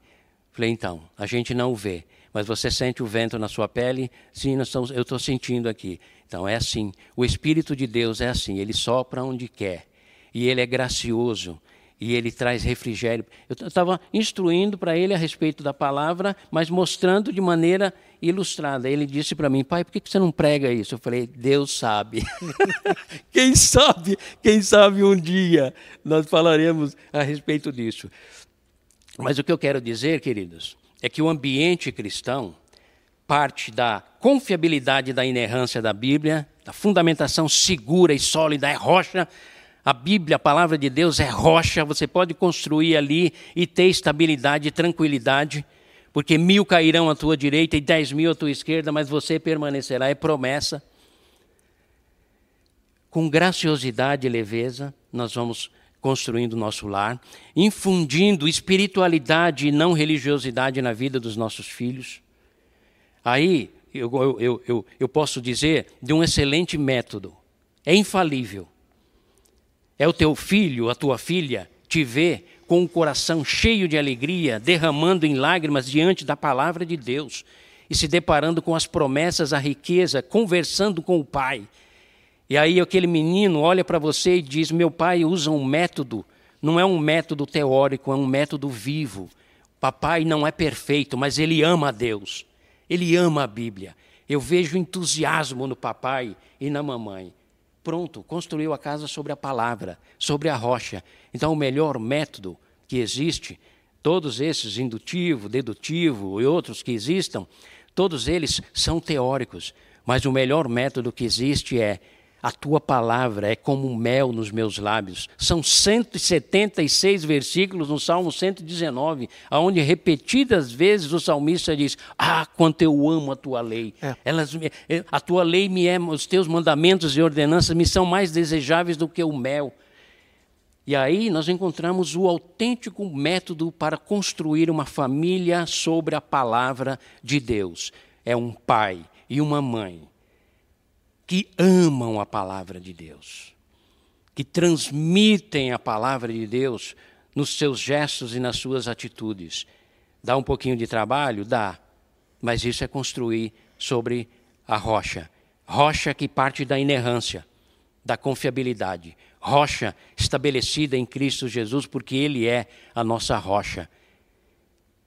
Falei, então, a gente não o vê, mas você sente o vento na sua pele? Sim, estamos, eu estou sentindo aqui. Então é assim. O Espírito de Deus é assim, ele sopra onde quer. E ele é gracioso. E ele traz refrigério. Eu estava instruindo para ele a respeito da palavra, mas mostrando de maneira ilustrada. Ele disse para mim, pai, por que você não prega isso? Eu falei, Deus sabe. quem sabe, quem sabe um dia nós falaremos a respeito disso. Mas o que eu quero dizer, queridos, é que o ambiente cristão parte da confiabilidade da inerrância da Bíblia, da fundamentação segura e sólida, é rocha. A Bíblia, a palavra de Deus é rocha, você pode construir ali e ter estabilidade e tranquilidade, porque mil cairão à tua direita e dez mil à tua esquerda, mas você permanecerá, é promessa. Com graciosidade e leveza, nós vamos construindo nosso lar, infundindo espiritualidade e não religiosidade na vida dos nossos filhos. Aí eu, eu, eu, eu posso dizer de um excelente método, é infalível. É o teu filho, a tua filha, te ver com o coração cheio de alegria, derramando em lágrimas diante da palavra de Deus e se deparando com as promessas, a riqueza, conversando com o Pai e aí aquele menino olha para você e diz: Meu pai usa um método, não é um método teórico, é um método vivo. Papai não é perfeito, mas ele ama a Deus. Ele ama a Bíblia. Eu vejo entusiasmo no papai e na mamãe. Pronto, construiu a casa sobre a palavra, sobre a rocha. Então, o melhor método que existe, todos esses, indutivo, dedutivo e outros que existam, todos eles são teóricos. Mas o melhor método que existe é A tua palavra é como mel nos meus lábios. São 176 versículos no Salmo 119, onde repetidas vezes o salmista diz: Ah, quanto eu amo a tua lei. É. Elas, eh, a tua lei me é, os teus mandamentos e ordenanças me são mais desejáveis do que o mel. E aí nós encontramos o autêntico método para construir uma família sobre a palavra de Deus. É um pai e uma mãe que amam a palavra de Deus, que transmitem a palavra de Deus nos seus gestos e nas suas atitudes. Dá um pouquinho de trabalho? Dá. Mas isso é construir sobre a rocha. Rocha que parte da inerrância, da confiabilidade. Rocha estabelecida em Cristo Jesus, porque Ele é a nossa rocha.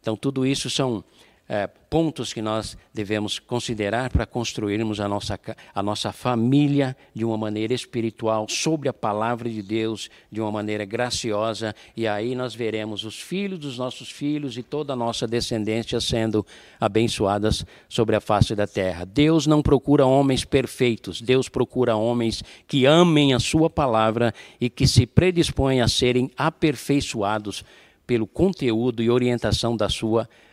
Então, tudo isso são é, pontos que nós devemos considerar para construirmos a nossa, a nossa família de uma maneira espiritual, sobre a palavra de Deus, de uma maneira graciosa, e aí nós veremos os filhos dos nossos filhos e toda a nossa descendência sendo abençoadas sobre a face da terra. Deus não procura homens perfeitos, Deus procura homens que amem a Sua palavra e que se predispõem a serem aperfeiçoados pelo conteúdo e orientação da Sua palavra.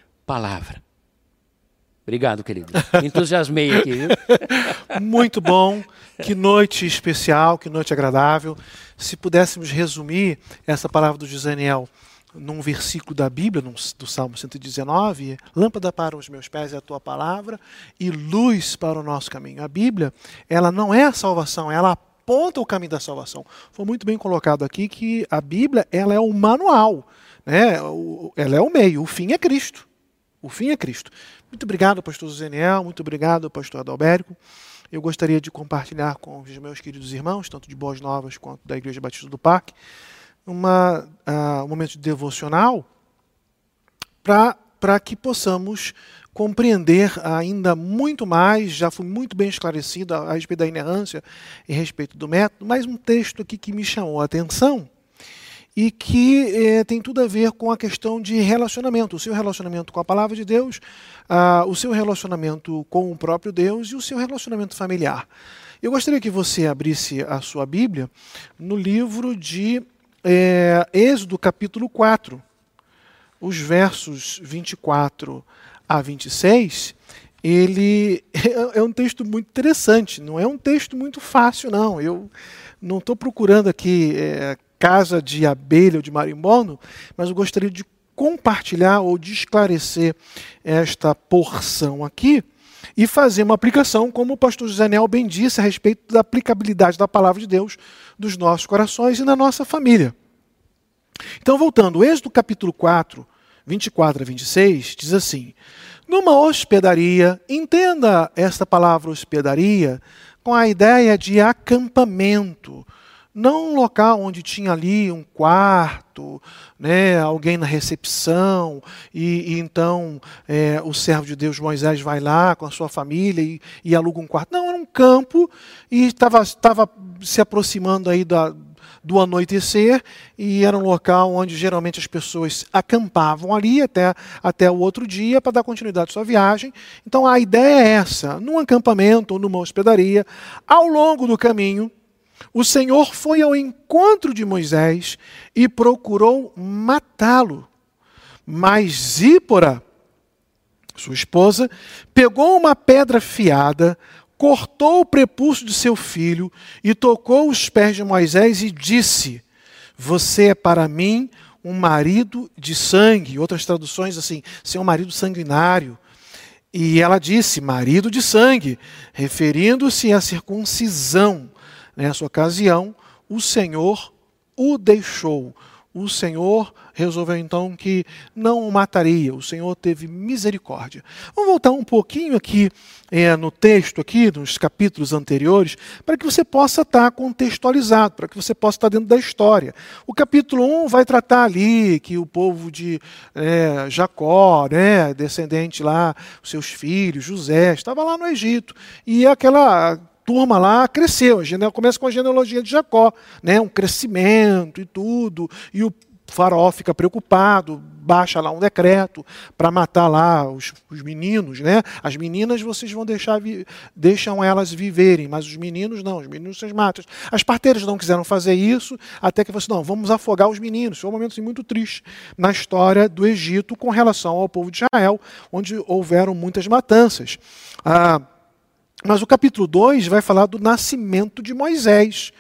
Obrigado, querido. Entusiasmei aqui, viu? Muito bom. Que noite especial, que noite agradável. Se pudéssemos resumir essa palavra do Gisaniel num versículo da Bíblia, do Salmo 119, lâmpada para os meus pés é a tua palavra e luz para o nosso caminho. A Bíblia, ela não é a salvação, ela aponta o caminho da salvação. Foi muito bem colocado aqui que a Bíblia, ela é o manual, né? Ela é o meio, o fim é Cristo. O fim é Cristo. Muito obrigado, pastor Zeniel, muito obrigado, pastor Adalberico. Eu gostaria de compartilhar com os meus queridos irmãos, tanto de Boas Novas quanto da Igreja Batista do Parque, uma, uh, um momento de devocional para que possamos compreender ainda muito mais, já fui muito bem esclarecido a, a respeito da inerrância e respeito do método, mas um texto aqui que me chamou a atenção, e que eh, tem tudo a ver com a questão de relacionamento, o seu relacionamento com a palavra de Deus, ah, o seu relacionamento com o próprio Deus e o seu relacionamento familiar. Eu gostaria que você abrisse a sua Bíblia no livro de eh, Êxodo, capítulo 4, os versos 24 a 26. Ele é um texto muito interessante, não é um texto muito fácil, não. Eu não estou procurando aqui. Eh, casa de abelha ou de marimbondo, mas eu gostaria de compartilhar ou de esclarecer esta porção aqui e fazer uma aplicação, como o pastor José Nel bem disse, a respeito da aplicabilidade da palavra de Deus nos nossos corações e na nossa família. Então, voltando, Êxodo capítulo 4, 24 a 26, diz assim: Numa hospedaria, entenda esta palavra hospedaria com a ideia de acampamento não um local onde tinha ali um quarto, né, alguém na recepção, e, e então é, o servo de Deus Moisés vai lá com a sua família e, e aluga um quarto. Não, era um campo e estava se aproximando aí da, do anoitecer e era um local onde geralmente as pessoas acampavam ali até, até o outro dia para dar continuidade à sua viagem. Então a ideia é essa: num acampamento ou numa hospedaria, ao longo do caminho, o Senhor foi ao encontro de Moisés e procurou matá-lo. Mas Zípora, sua esposa, pegou uma pedra fiada, cortou o prepúcio de seu filho e tocou os pés de Moisés e disse: Você é para mim um marido de sangue. Outras traduções assim, ser um marido sanguinário. E ela disse: marido de sangue, referindo-se à circuncisão Nessa ocasião, o Senhor o deixou. O Senhor resolveu então que não o mataria. O Senhor teve misericórdia. Vamos voltar um pouquinho aqui é, no texto, aqui nos capítulos anteriores, para que você possa estar contextualizado, para que você possa estar dentro da história. O capítulo 1 vai tratar ali que o povo de é, Jacó, né, descendente lá, seus filhos, José, estava lá no Egito. E aquela turma lá cresceu. Começa com a genealogia de Jacó, né? um crescimento e tudo. E o faraó fica preocupado, baixa lá um decreto para matar lá os, os, meninos, né? As meninas vocês vão deixar deixam elas viverem, mas os meninos não, os meninos vocês matam. As parteiras não quiseram fazer isso, até que você não, vamos afogar os meninos. Foi um momento assim, muito triste na história do Egito com relação ao povo de Israel, onde houveram muitas matanças. Ah, mas o capítulo 2 vai falar do nascimento de Moisés.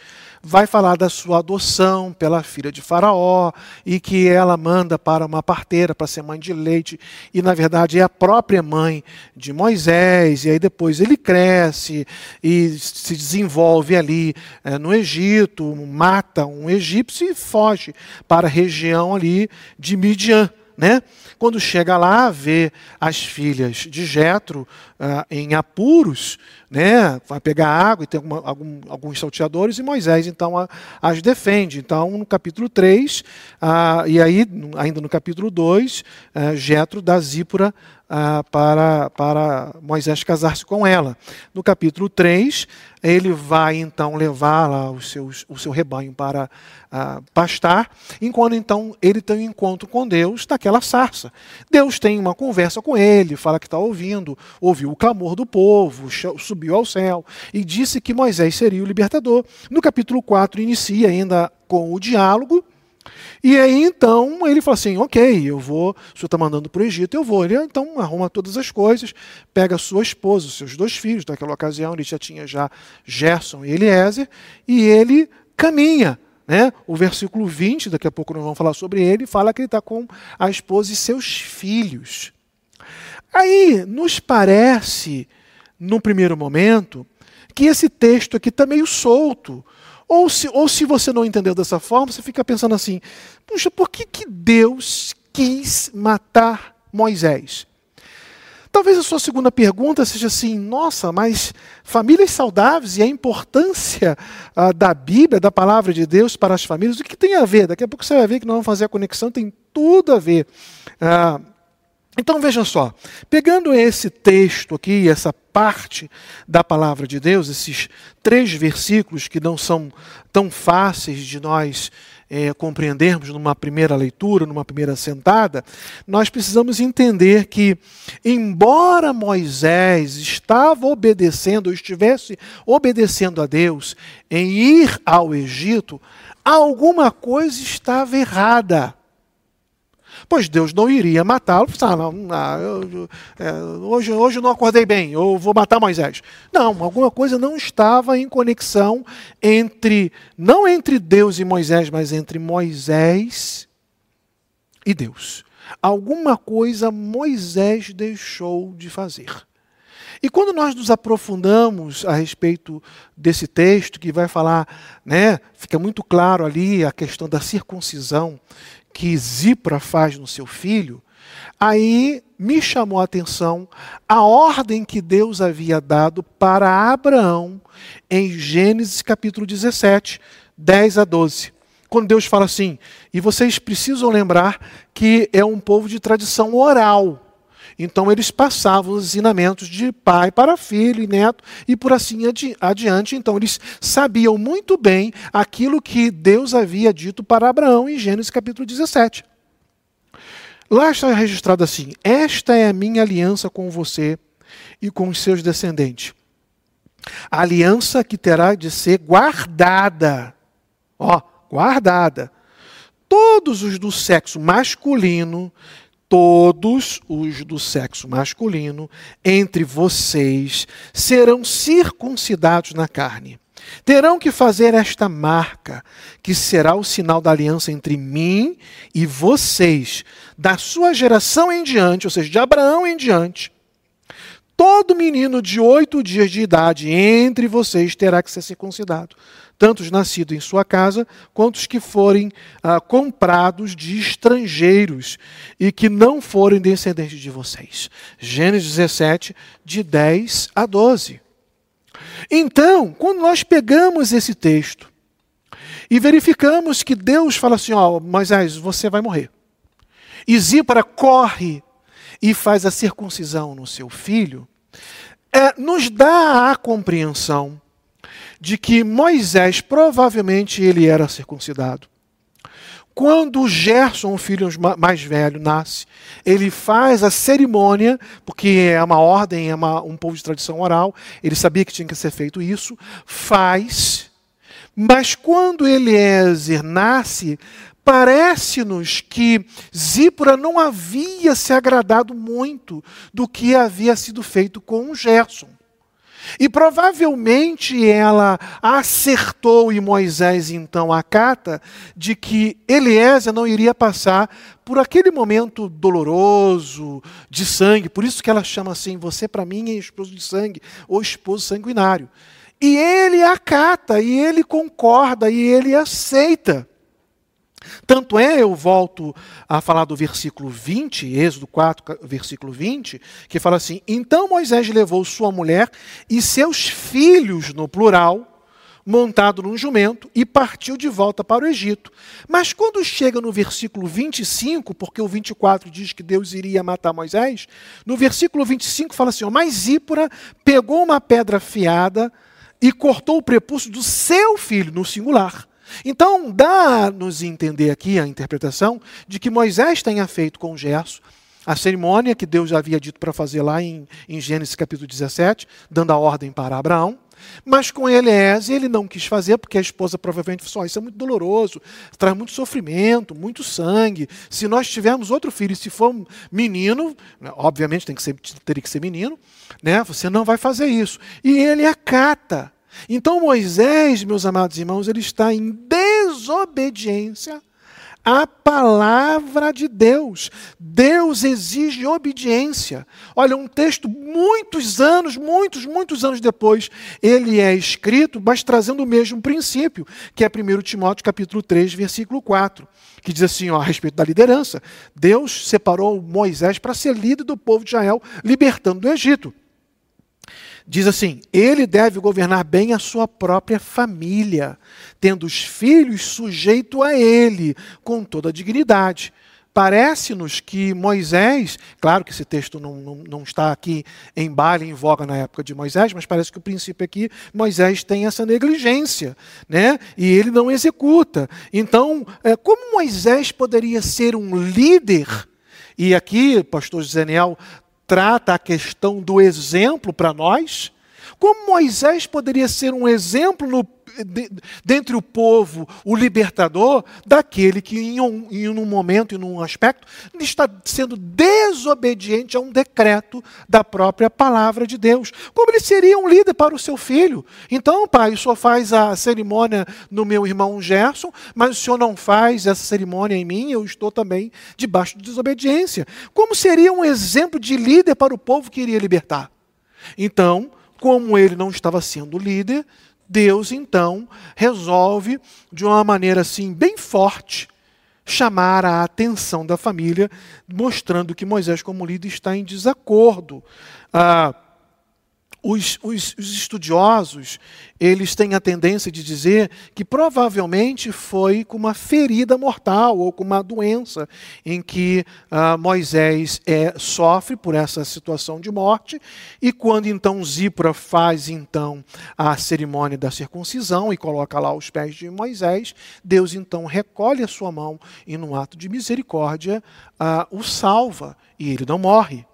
Vai falar da sua adoção pela filha de Faraó e que ela manda para uma parteira para ser mãe de leite. E na verdade é a própria mãe de Moisés. E aí depois ele cresce e se desenvolve ali é, no Egito, mata um egípcio e foge para a região ali de Midian. Né? Quando chega lá, vê as filhas de Jetro uh, em apuros, né? vai pegar água e tem algum, alguns salteadores, e Moisés então a, as defende. Então, no capítulo 3, uh, ah, e aí, ainda no capítulo 2, uh, ah, Jetro dá Zípora ah, para, para Moisés casar-se com ela. No capítulo 3, ele vai então levar lá os seus, o seu rebanho para ah, pastar, enquanto então ele tem um encontro com Deus naquela sarça. Deus tem uma conversa com ele, fala que está ouvindo, ouviu o clamor do povo, subiu ao céu e disse que Moisés seria o libertador. No capítulo 4, inicia ainda com o diálogo e aí então ele fala assim: ok, eu vou, o senhor está mandando para o Egito, eu vou. Ele então arruma todas as coisas, pega sua esposa, os seus dois filhos, naquela ocasião ele já tinha já Gerson e Eliezer, e ele caminha. Né? O versículo 20, daqui a pouco nós vamos falar sobre ele, fala que ele está com a esposa e seus filhos. Aí nos parece, no primeiro momento, que esse texto aqui está meio solto. Ou se, ou se você não entendeu dessa forma, você fica pensando assim: puxa, por que, que Deus quis matar Moisés? Talvez a sua segunda pergunta seja assim: nossa, mas famílias saudáveis e a importância ah, da Bíblia, da palavra de Deus para as famílias, o que tem a ver? Daqui a pouco você vai ver que nós vamos fazer a conexão, tem tudo a ver. Ah, então vejam só, pegando esse texto aqui, essa parte da palavra de Deus, esses três versículos que não são tão fáceis de nós é, compreendermos numa primeira leitura, numa primeira sentada, nós precisamos entender que, embora Moisés estava obedecendo, ou estivesse obedecendo a Deus em ir ao Egito, alguma coisa estava errada pois Deus não iria matá-lo. Ah, não, não eu, é, hoje, hoje eu não acordei bem, eu vou matar Moisés. Não, alguma coisa não estava em conexão entre, não entre Deus e Moisés, mas entre Moisés e Deus. Alguma coisa Moisés deixou de fazer. E quando nós nos aprofundamos a respeito desse texto, que vai falar, né, fica muito claro ali a questão da circuncisão, que Zipra faz no seu filho, aí me chamou a atenção a ordem que Deus havia dado para Abraão em Gênesis capítulo 17, 10 a 12. Quando Deus fala assim, e vocês precisam lembrar que é um povo de tradição oral. Então eles passavam os ensinamentos de pai para filho e neto e por assim adi adiante. Então eles sabiam muito bem aquilo que Deus havia dito para Abraão em Gênesis capítulo 17. Lá está registrado assim: Esta é a minha aliança com você e com os seus descendentes. A aliança que terá de ser guardada. Ó, guardada. Todos os do sexo masculino todos os do sexo masculino entre vocês serão circuncidados na carne. Terão que fazer esta marca, que será o sinal da aliança entre mim e vocês, da sua geração em diante, ou seja, de Abraão em diante. Todo menino de oito dias de idade entre vocês terá que ser circuncidado tanto os nascidos em sua casa, quanto os que forem ah, comprados de estrangeiros e que não forem descendentes de vocês. Gênesis 17, de 10 a 12. Então, quando nós pegamos esse texto e verificamos que Deus fala assim: Ó, Moisés, você vai morrer. E Zípara corre e faz a circuncisão no seu filho, é, nos dá a compreensão de que Moisés provavelmente ele era circuncidado. Quando Gerson, o filho mais velho, nasce, ele faz a cerimônia, porque é uma ordem, é uma, um povo de tradição oral, ele sabia que tinha que ser feito isso, faz, mas quando Eliezer nasce, parece-nos que Zípora não havia se agradado muito do que havia sido feito com Gerson. E provavelmente ela acertou e Moisés então acata de que Eliezer não iria passar por aquele momento doloroso de sangue. Por isso que ela chama assim: você para mim é esposo de sangue ou esposo sanguinário. E ele acata, e ele concorda, e ele aceita. Tanto é, eu volto a falar do versículo 20, Êxodo 4, versículo 20, que fala assim: Então Moisés levou sua mulher e seus filhos, no plural, montado num jumento, e partiu de volta para o Egito. Mas quando chega no versículo 25, porque o 24 diz que Deus iria matar Moisés, no versículo 25 fala assim: Mas Zípora pegou uma pedra afiada e cortou o prepúcio do seu filho, no singular então, dá-nos entender aqui a interpretação de que Moisés tenha feito com Gerson a cerimônia que Deus havia dito para fazer lá em, em, Gênesis capítulo 17, dando a ordem para Abraão. Mas com Eliezer ele não quis fazer, porque a esposa provavelmente falou: Isso é muito doloroso, traz muito sofrimento, muito sangue. Se nós tivermos outro filho, se for um menino, né, obviamente tem que ser, teria que ser menino, né, você não vai fazer isso. E ele acata. Então Moisés, meus amados irmãos, ele está em desobediência à palavra de Deus. Deus exige obediência. Olha, um texto muitos anos, muitos, muitos anos depois, ele é escrito, mas trazendo o mesmo princípio, que é 1 Timóteo capítulo 3, versículo 4, que diz assim, ó, a respeito da liderança. Deus separou Moisés para ser líder do povo de Israel, libertando do Egito diz assim: ele deve governar bem a sua própria família, tendo os filhos sujeito a ele, com toda a dignidade. Parece-nos que Moisés, claro que esse texto não, não, não, está aqui em baile, em voga na época de Moisés, mas parece que o princípio aqui, Moisés tem essa negligência, né? e ele não executa. Então, é, como Moisés poderia ser um líder? E aqui, pastor Zeniel trata a questão do exemplo para nós. Como Moisés poderia ser um exemplo no, de, dentre o povo, o libertador, daquele que em um, em um momento e num aspecto está sendo desobediente a um decreto da própria palavra de Deus? Como ele seria um líder para o seu filho? Então, pai, o senhor faz a cerimônia no meu irmão Gerson, mas o senhor não faz essa cerimônia em mim, eu estou também debaixo de desobediência. Como seria um exemplo de líder para o povo que iria libertar? Então, como ele não estava sendo líder, Deus então resolve, de uma maneira assim bem forte, chamar a atenção da família, mostrando que Moisés, como líder, está em desacordo. Ah, os, os, os, estudiosos eles têm a tendência de dizer que provavelmente foi com uma ferida mortal ou com uma doença em que ah, Moisés é, sofre por essa situação de morte e quando então Zípora faz então a cerimônia da circuncisão e coloca lá os pés de Moisés, Deus então recolhe a sua mão e num ato de misericórdia ah, o salva e ele não morre.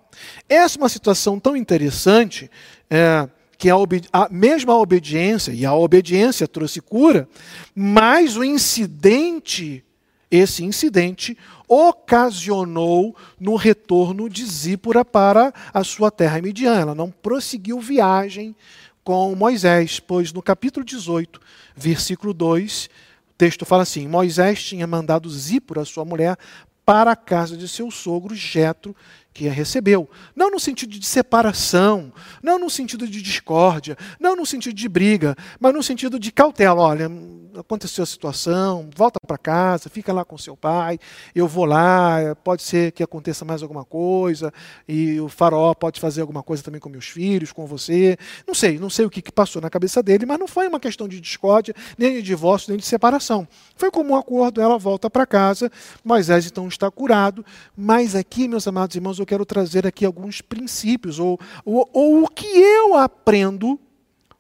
Essa é uma situação tão interessante é, que a, a mesma obediência, e a obediência trouxe cura, mas o incidente, esse incidente, ocasionou no retorno de Zípora para a sua terra Midian. Ela não prosseguiu viagem com Moisés, pois no capítulo 18, versículo 2, o texto fala assim: Moisés tinha mandado Zípora, sua mulher, para a casa de seu sogro Jetro, que a recebeu. Não no sentido de separação, não no sentido de discórdia, não no sentido de briga, mas no sentido de cautela. Olha, aconteceu a situação, volta para casa, fica lá com seu pai, eu vou lá, pode ser que aconteça mais alguma coisa, e o faraó pode fazer alguma coisa também com meus filhos, com você. Não sei, não sei o que, que passou na cabeça dele, mas não foi uma questão de discórdia, nem de divórcio, nem de separação. Foi como um acordo, ela volta para casa, Moisés então está curado, mas aqui, meus amados irmãos, eu quero trazer aqui alguns princípios, ou, ou, ou o que eu aprendo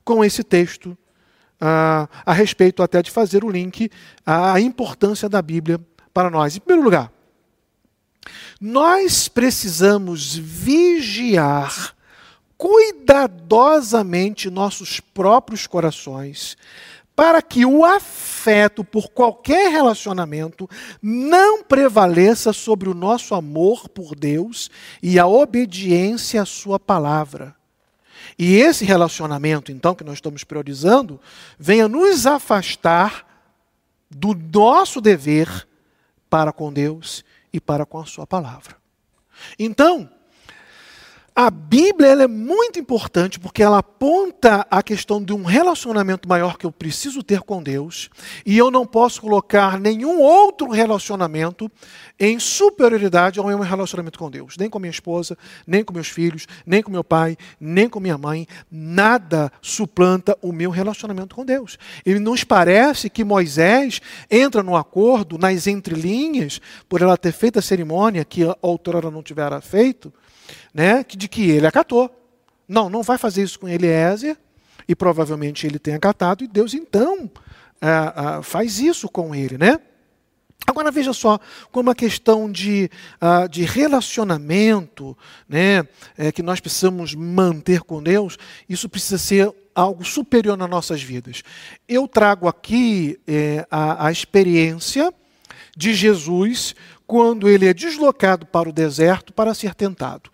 com esse texto, a, a respeito até de fazer o link à importância da Bíblia para nós. Em primeiro lugar, nós precisamos vigiar cuidadosamente nossos próprios corações para que o afeto por qualquer relacionamento não prevaleça sobre o nosso amor por Deus e a obediência à Sua palavra. E esse relacionamento, então, que nós estamos priorizando, venha nos afastar do nosso dever para com Deus e para com a Sua palavra. Então, a Bíblia é muito importante porque ela aponta a questão de um relacionamento maior que eu preciso ter com Deus e eu não posso colocar nenhum outro relacionamento em superioridade ao meu relacionamento com Deus. Nem com minha esposa, nem com meus filhos, nem com meu pai, nem com minha mãe. Nada suplanta o meu relacionamento com Deus. E nos parece que Moisés entra no acordo, nas entrelinhas, por ela ter feito a cerimônia que a autora não tivera feito né, de que ele acatou. Não, não vai fazer isso com Eliezer, e provavelmente ele tenha acatado, e Deus então ah, ah, faz isso com ele. Né? Agora veja só, como a questão de, uh, de relacionamento né, é, que nós precisamos manter com Deus, isso precisa ser algo superior nas nossas vidas. Eu trago aqui é, a, a experiência de Jesus quando ele é deslocado para o deserto para ser tentado.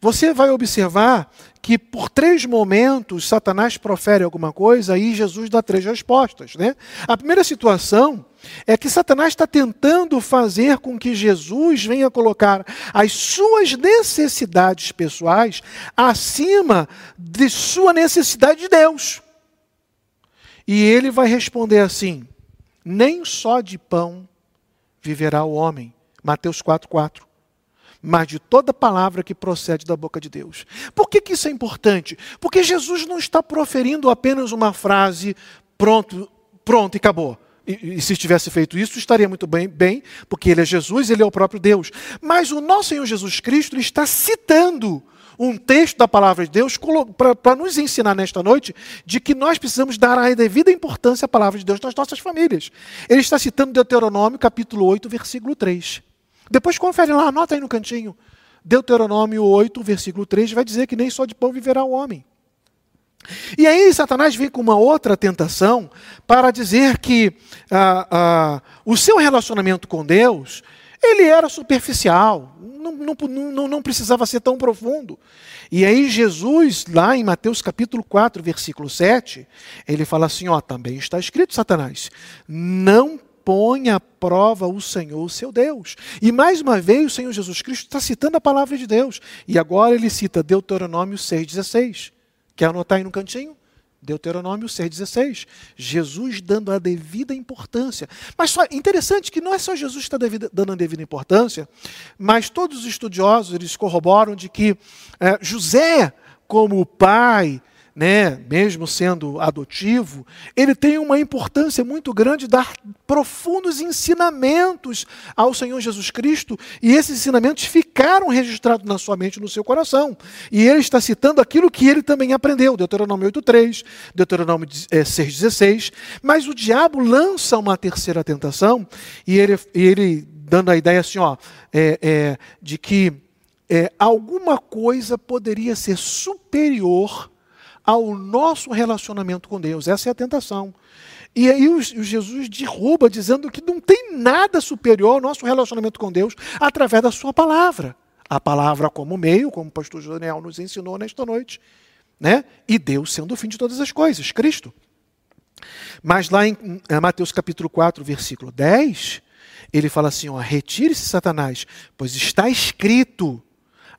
Você vai observar que por três momentos Satanás profere alguma coisa e Jesus dá três respostas. Né? A primeira situação é que Satanás está tentando fazer com que Jesus venha colocar as suas necessidades pessoais acima de sua necessidade de Deus. E ele vai responder assim: nem só de pão viverá o homem. Mateus 4,4 mas de toda palavra que procede da boca de Deus. Por que, que isso é importante? Porque Jesus não está proferindo apenas uma frase, pronto, pronto e acabou. E, e, se tivesse feito isso, estaria muito bem, bem, porque ele é Jesus, ele é o próprio Deus. Mas o nosso Senhor Jesus Cristo está citando um texto da palavra de Deus para nos ensinar nesta noite de que nós precisamos dar a devida importância à palavra de Deus nas nossas famílias. Ele está citando Deuteronômio, capítulo 8, versículo 3. Depois confere lá, anota aí no cantinho. Deuteronômio 8, versículo 3, vai dizer que nem só de pão viverá o homem. E aí Satanás vem com uma outra tentação para dizer que ah, ah, o seu relacionamento com Deus, ele era superficial, não, não, não, não precisava ser tão profundo. E aí Jesus, lá em Mateus capítulo 4, versículo 7, ele fala assim, ó, também está escrito, Satanás, não põe à prova o Senhor, seu Deus. E mais uma vez o Senhor Jesus Cristo está citando a palavra de Deus. E agora ele cita Deuteronômio 6,16. Quer anotar aí no cantinho? Deuteronômio 6,16. Jesus dando a devida importância. Mas só interessante que não é só Jesus que está dando a devida importância, mas todos os estudiosos eles corroboram de que é, José, como pai, né, mesmo sendo adotivo, ele tem uma importância muito grande dar profundos ensinamentos ao Senhor Jesus Cristo, e esses ensinamentos ficaram registrados na sua mente, no seu coração. E ele está citando aquilo que ele também aprendeu, Deuteronômio 8:3, Deuteronômio 6:16, mas o diabo lança uma terceira tentação, e ele, ele dando a ideia assim, ó, é, é, de que é, alguma coisa poderia ser superior ao nosso relacionamento com Deus. Essa é a tentação. E aí o, Jesus derruba, dizendo que não tem nada superior ao nosso relacionamento com Deus através da sua palavra. A palavra como meio, como o pastor Daniel nos ensinou nesta noite. Né? E Deus sendo o fim de todas as coisas, Cristo. Mas lá em Mateus capítulo 4, versículo 10, ele fala assim: retire-se, Satanás, pois está escrito: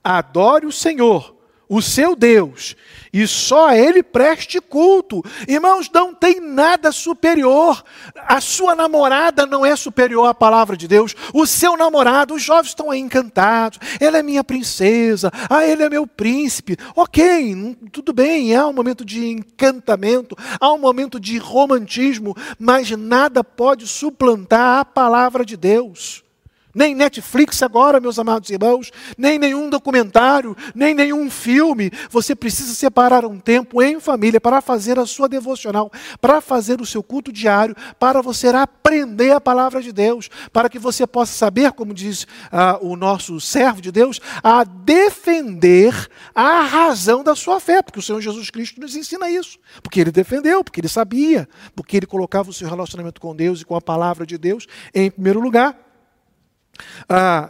adore o Senhor o seu Deus, e só a Ele preste culto. Irmãos, não tem nada superior. A sua namorada não é superior à palavra de Deus. O seu namorado, os jovens estão aí encantados. Ela é minha princesa. Ah, ele é meu príncipe. Ok, tudo bem, há um momento de encantamento, há um momento de romantismo, mas nada pode suplantar a palavra de Deus. Nem Netflix agora, meus amados irmãos, nem nenhum documentário, nem nenhum filme. Você precisa separar um tempo em família para fazer a sua devocional, para fazer o seu culto diário, para você aprender a palavra de Deus, para que você possa saber, como diz ah, o nosso servo de Deus, a defender a razão da sua fé, porque o Senhor Jesus Cristo nos ensina isso, porque ele defendeu, porque ele sabia, porque ele colocava o seu relacionamento com Deus e com a palavra de Deus em primeiro lugar. Ah,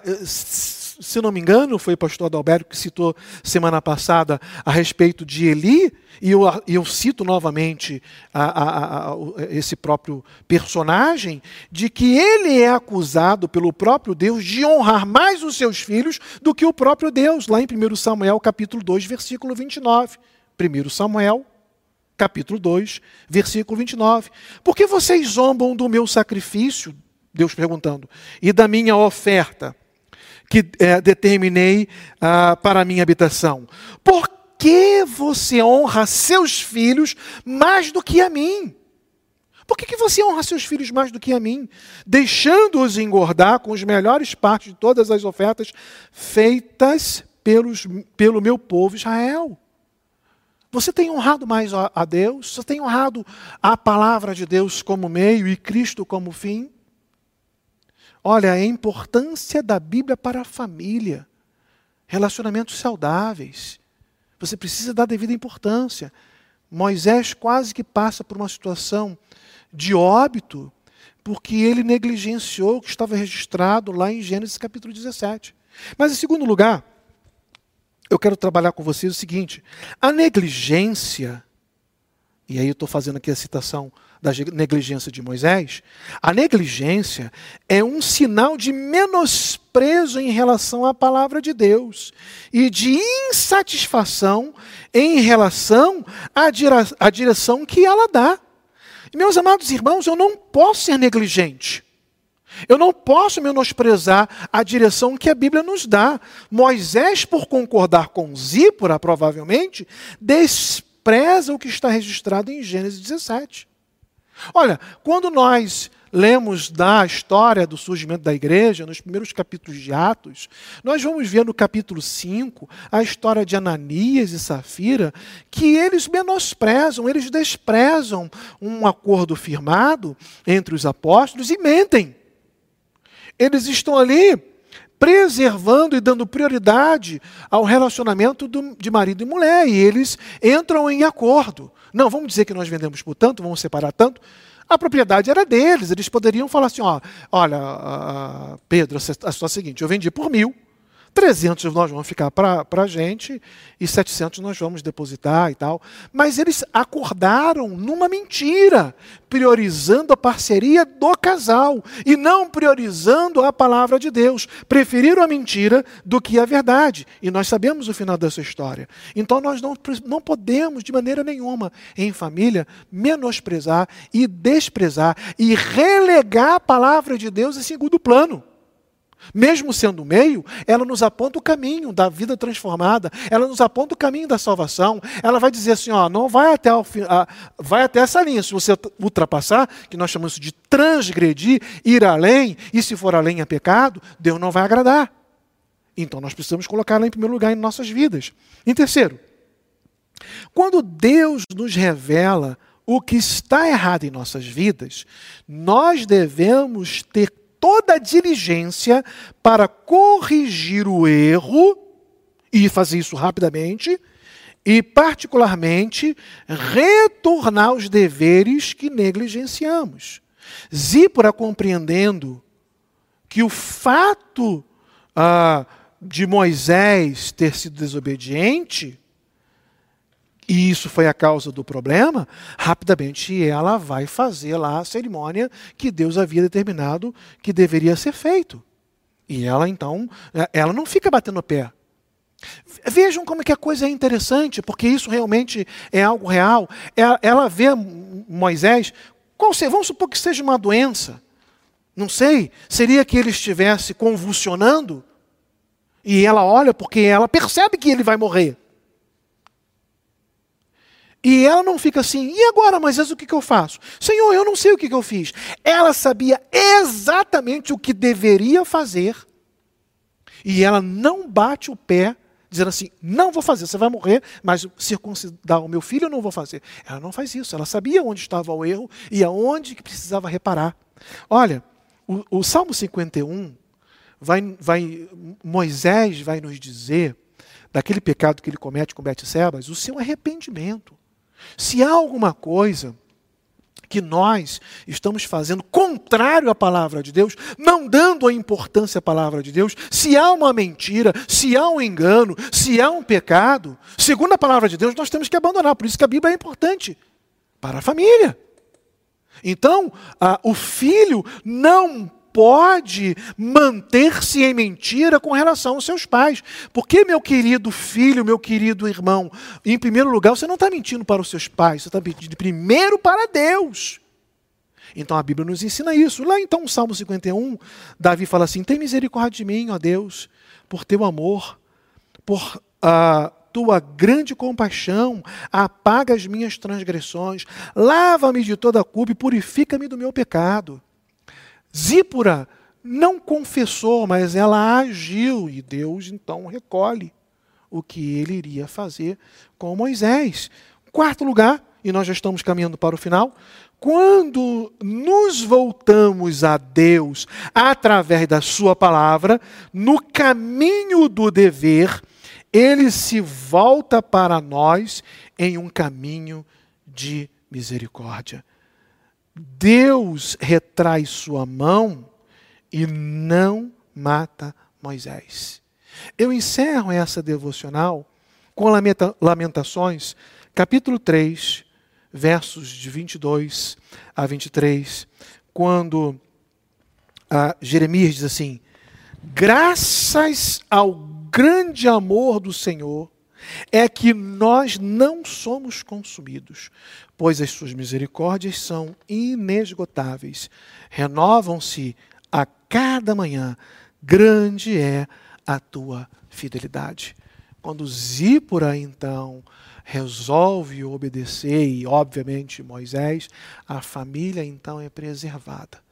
se não me engano, foi o pastor Adalberto que citou semana passada a respeito de Eli, e eu, eu cito novamente a, a, a, esse próprio personagem, de que ele é acusado pelo próprio Deus de honrar mais os seus filhos do que o próprio Deus, lá em 1 Samuel capítulo 2, versículo 29. 1 Samuel capítulo 2, versículo 29. Por que vocês zombam do meu sacrifício, Deus perguntando, e da minha oferta que é, determinei ah, para a minha habitação. Por que você honra seus filhos mais do que a mim? Por que, que você honra seus filhos mais do que a mim? Deixando-os engordar com as melhores partes de todas as ofertas feitas pelos, pelo meu povo Israel. Você tem honrado mais a, a Deus? Você tem honrado a palavra de Deus como meio e Cristo como fim? Olha, a importância da Bíblia para a família, relacionamentos saudáveis. Você precisa dar devida importância. Moisés quase que passa por uma situação de óbito, porque ele negligenciou o que estava registrado lá em Gênesis capítulo 17. Mas, em segundo lugar, eu quero trabalhar com vocês o seguinte: a negligência, e aí eu estou fazendo aqui a citação da negligência de Moisés, a negligência é um sinal de menosprezo em relação à palavra de Deus e de insatisfação em relação à, à direção que ela dá. Meus amados irmãos, eu não posso ser negligente. Eu não posso menosprezar a direção que a Bíblia nos dá. Moisés, por concordar com Zípora, provavelmente, despreza o que está registrado em Gênesis 17. Olha, quando nós lemos da história do surgimento da igreja, nos primeiros capítulos de Atos, nós vamos ver no capítulo 5 a história de Ananias e Safira, que eles menosprezam, eles desprezam um acordo firmado entre os apóstolos e mentem. Eles estão ali preservando e dando prioridade ao relacionamento do, de marido e mulher, e eles entram em acordo. Não, vamos dizer que nós vendemos por tanto, vamos separar tanto. A propriedade era deles, eles poderiam falar assim: ó, olha, uh, Pedro, a situação é a seguinte: eu vendi por mil, 300 nós vamos ficar para a gente e 700 nós vamos depositar e tal. Mas eles acordaram numa mentira, priorizando a parceria do casal e não priorizando a palavra de Deus. Preferiram a mentira do que a verdade. E nós sabemos o final dessa história. Então nós não, não podemos, de maneira nenhuma, em família, menosprezar e desprezar e relegar a palavra de Deus em segundo plano. Mesmo sendo meio, ela nos aponta o caminho da vida transformada, ela nos aponta o caminho da salvação. Ela vai dizer assim: ó, não vai até, o, a, vai até essa linha. Se você ultrapassar, que nós chamamos de transgredir, ir além, e se for além é pecado, Deus não vai agradar. Então nós precisamos colocar ela em primeiro lugar em nossas vidas. Em terceiro, quando Deus nos revela o que está errado em nossas vidas, nós devemos ter toda a diligência para corrigir o erro, e fazer isso rapidamente, e, particularmente, retornar os deveres que negligenciamos. Zípora, compreendendo que o fato ah, de Moisés ter sido desobediente e isso foi a causa do problema, rapidamente ela vai fazer lá a cerimônia que Deus havia determinado que deveria ser feito. E ela então, é, ela não fica batendo o pé. Vejam como é que a coisa é interessante, porque isso realmente é algo real. Ela, ela vê Moisés, vamos supor que seja uma doença. Não sei, seria que ele estivesse convulsionando? E ela olha porque ela percebe que ele vai morrer. E ela não fica assim, e agora, Moisés, o que, que eu faço? Senhor, eu não sei o que, que eu fiz. Ela sabia exatamente o que deveria fazer. E ela não bate o pé, dizendo assim: não vou fazer, você vai morrer, mas circuncidar o meu filho eu não vou fazer. Ela não faz isso, ela sabia onde estava o erro e aonde que precisava reparar. Olha, o, o Salmo 51, vai, vai, Moisés vai nos dizer daquele pecado que ele comete com Betsebas, o seu arrependimento. Se há alguma coisa que nós estamos fazendo contrário à palavra de Deus, não dando a importância à palavra de Deus, se há uma mentira, se há um engano, se há um pecado, segundo a palavra de Deus, nós temos que abandonar. Por isso que a Bíblia é importante para a família. Então, a, o filho não pode manter-se em mentira com relação aos seus pais. Porque, meu querido filho, meu querido irmão, em primeiro lugar, você não está mentindo para os seus pais, você está mentindo primeiro para Deus. Então a Bíblia nos ensina isso. Lá então, no Salmo 51, Davi fala assim: Tem misericórdia de mim, ó Deus, por teu amor, por a tua grande compaixão, apaga as minhas transgressões, lava-me de toda a culpa e purifica-me do meu pecado. Zípora não confessou, mas ela agiu e Deus então recolhe o que ele iria fazer com Moisés. Quarto lugar, e nós já estamos caminhando para o final, quando nos voltamos a Deus através da Sua palavra, no caminho do dever, Ele se volta para nós em um caminho de misericórdia. Deus retrai sua mão e não mata Moisés. Eu encerro essa devocional com Lamentações, capítulo 3, versos de 22 a 23, quando ah, Jeremias diz assim: Graças ao grande amor do Senhor, é que nós não somos consumidos, pois as suas misericórdias são inesgotáveis, renovam-se a cada manhã, grande é a tua fidelidade. Quando Zípora, então, resolve obedecer, e obviamente Moisés, a família então é preservada.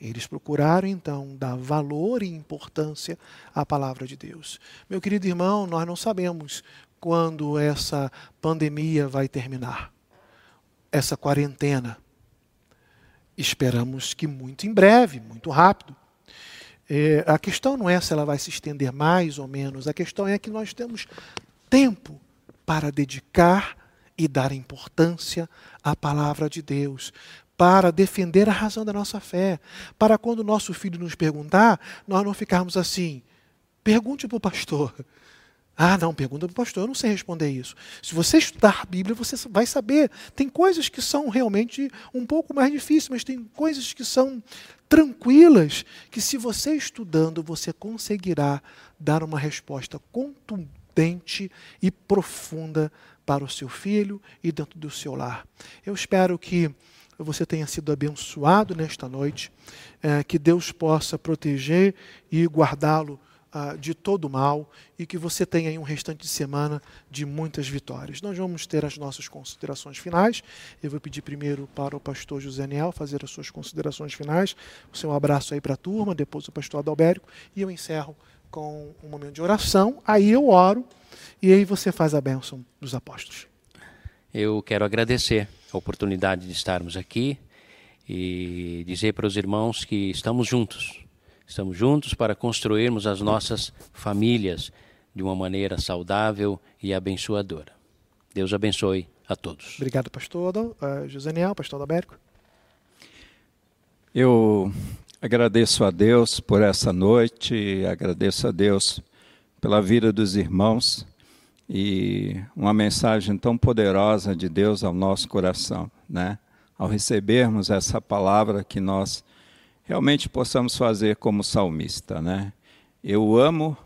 Eles procuraram então dar valor e importância à palavra de Deus. Meu querido irmão, nós não sabemos quando essa pandemia vai terminar essa quarentena. Esperamos que muito em breve, muito rápido. É, a questão não é se ela vai se estender mais ou menos, a questão é que nós temos tempo para dedicar e dar importância à palavra de Deus, para defender a razão da nossa fé, para quando o nosso filho nos perguntar, nós não ficarmos assim. Pergunte para o pastor. Ah, não, pergunta para o pastor, eu não sei responder isso. Se você estudar a Bíblia, você vai saber. Tem coisas que são realmente um pouco mais difíceis, mas tem coisas que são tranquilas, que se você estudando, você conseguirá dar uma resposta contundente e profunda para o seu filho e dentro do seu lar. Eu espero que você tenha sido abençoado nesta noite, é, que Deus possa proteger e guardá-lo ah, de todo mal e que você tenha aí um restante de semana de muitas vitórias. Nós vamos ter as nossas considerações finais. Eu vou pedir primeiro para o pastor José Niel fazer as suas considerações finais. O seu abraço aí para a turma, depois o pastor Adalbérico e eu encerro com um momento de oração. Aí eu oro e aí você faz a bênção dos apóstolos. Eu quero agradecer a oportunidade de estarmos aqui e dizer para os irmãos que estamos juntos Estamos juntos para construirmos as nossas famílias de uma maneira saudável e abençoadora. Deus abençoe a todos. Obrigado, pastor uh, José Niel, pastor Adalberto. Eu agradeço a Deus por essa noite, agradeço a Deus pela vida dos irmãos e uma mensagem tão poderosa de Deus ao nosso coração, né? Ao recebermos essa palavra que nós realmente possamos fazer como salmista, né? Eu amo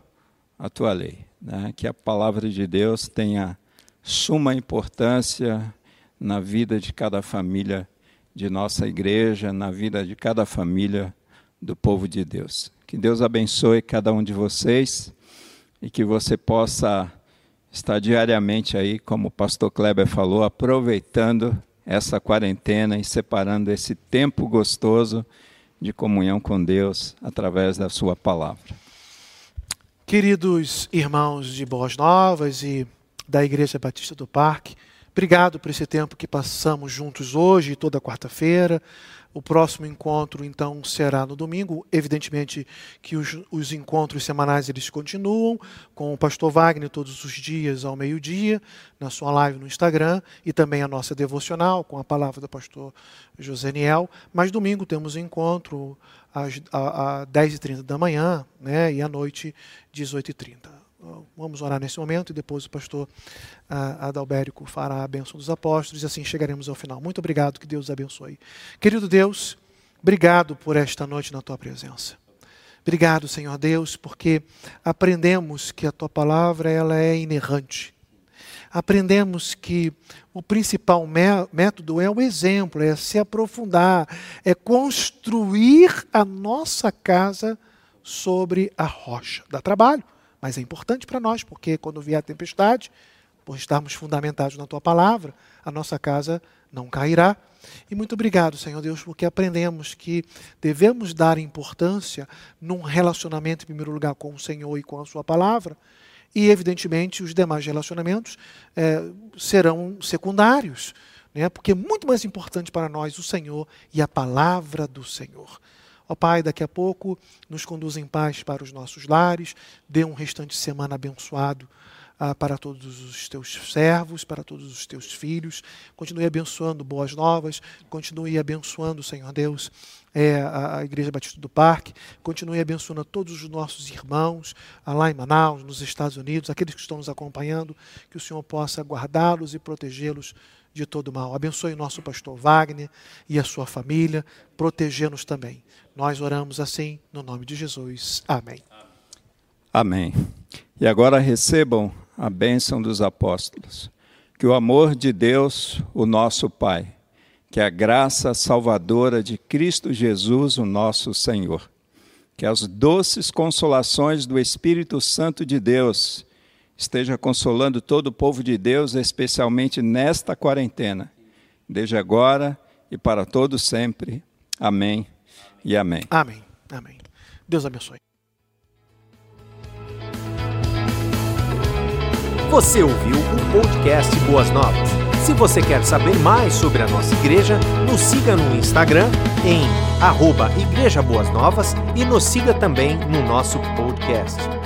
a tua lei, né? Que a palavra de Deus tenha suma importância na vida de cada família de nossa igreja, na vida de cada família do povo de Deus. Que Deus abençoe cada um de vocês e que você possa está diariamente aí, como o pastor Kleber falou, aproveitando essa quarentena e separando esse tempo gostoso de comunhão com Deus através da sua palavra. Queridos irmãos de Boas Novas e da Igreja Batista do Parque, obrigado por esse tempo que passamos juntos hoje e toda quarta-feira. O próximo encontro, então, será no domingo. Evidentemente que os, os, encontros semanais eles continuam, com o pastor Wagner todos os dias ao meio-dia, na sua live no Instagram, e também a nossa devocional, com a palavra do pastor Joseniel. Mas domingo temos encontro às, às 10h30 da manhã né, e à noite, 18h30. Vamos orar nesse momento e depois o pastor Adalbérico fará a bênção dos apóstolos e assim chegaremos ao final. Muito obrigado, que Deus abençoe. Querido Deus, obrigado por esta noite na tua presença. Obrigado, Senhor Deus, porque aprendemos que a tua palavra ela é inerrante. Aprendemos que o principal método é o exemplo, é se aprofundar, é construir a nossa casa sobre a rocha. Dá trabalho mas é importante para nós, porque quando vier a tempestade, por estarmos fundamentados na tua palavra, a nossa casa não cairá. E muito obrigado, Senhor Deus, porque aprendemos que devemos dar importância num relacionamento, em primeiro lugar, com o Senhor e com a Sua palavra, e, evidentemente, os demais relacionamentos é, serão secundários, né? porque é muito mais importante para nós o Senhor e a palavra do Senhor. Ó Pai, daqui a pouco nos conduz em paz para os nossos lares, dê um restante de semana abençoado ah, para todos os teus servos, para todos os teus filhos. Continue abençoando Boas Novas, continue abençoando, Senhor Deus, é, a, a Igreja Batista do Parque, continue abençoando a todos os nossos irmãos ah, lá em Manaus, nos Estados Unidos, aqueles que estão nos acompanhando, que o Senhor possa guardá-los e protegê-los de todo mal. Abençoe o nosso pastor Wagner e a sua família, protegendo-nos também. Nós oramos assim no nome de Jesus. Amém. Amém. E agora recebam a bênção dos apóstolos. Que o amor de Deus, o nosso Pai, que a graça salvadora de Cristo Jesus, o nosso Senhor, que as doces consolações do Espírito Santo de Deus esteja consolando todo o povo de Deus, especialmente nesta quarentena, desde agora e para todo sempre. Amém e amém. Amém. Amém. Deus abençoe. Você ouviu o podcast Boas Novas. Se você quer saber mais sobre a nossa igreja, nos siga no Instagram em arroba Igreja Boas Novas e nos siga também no nosso podcast.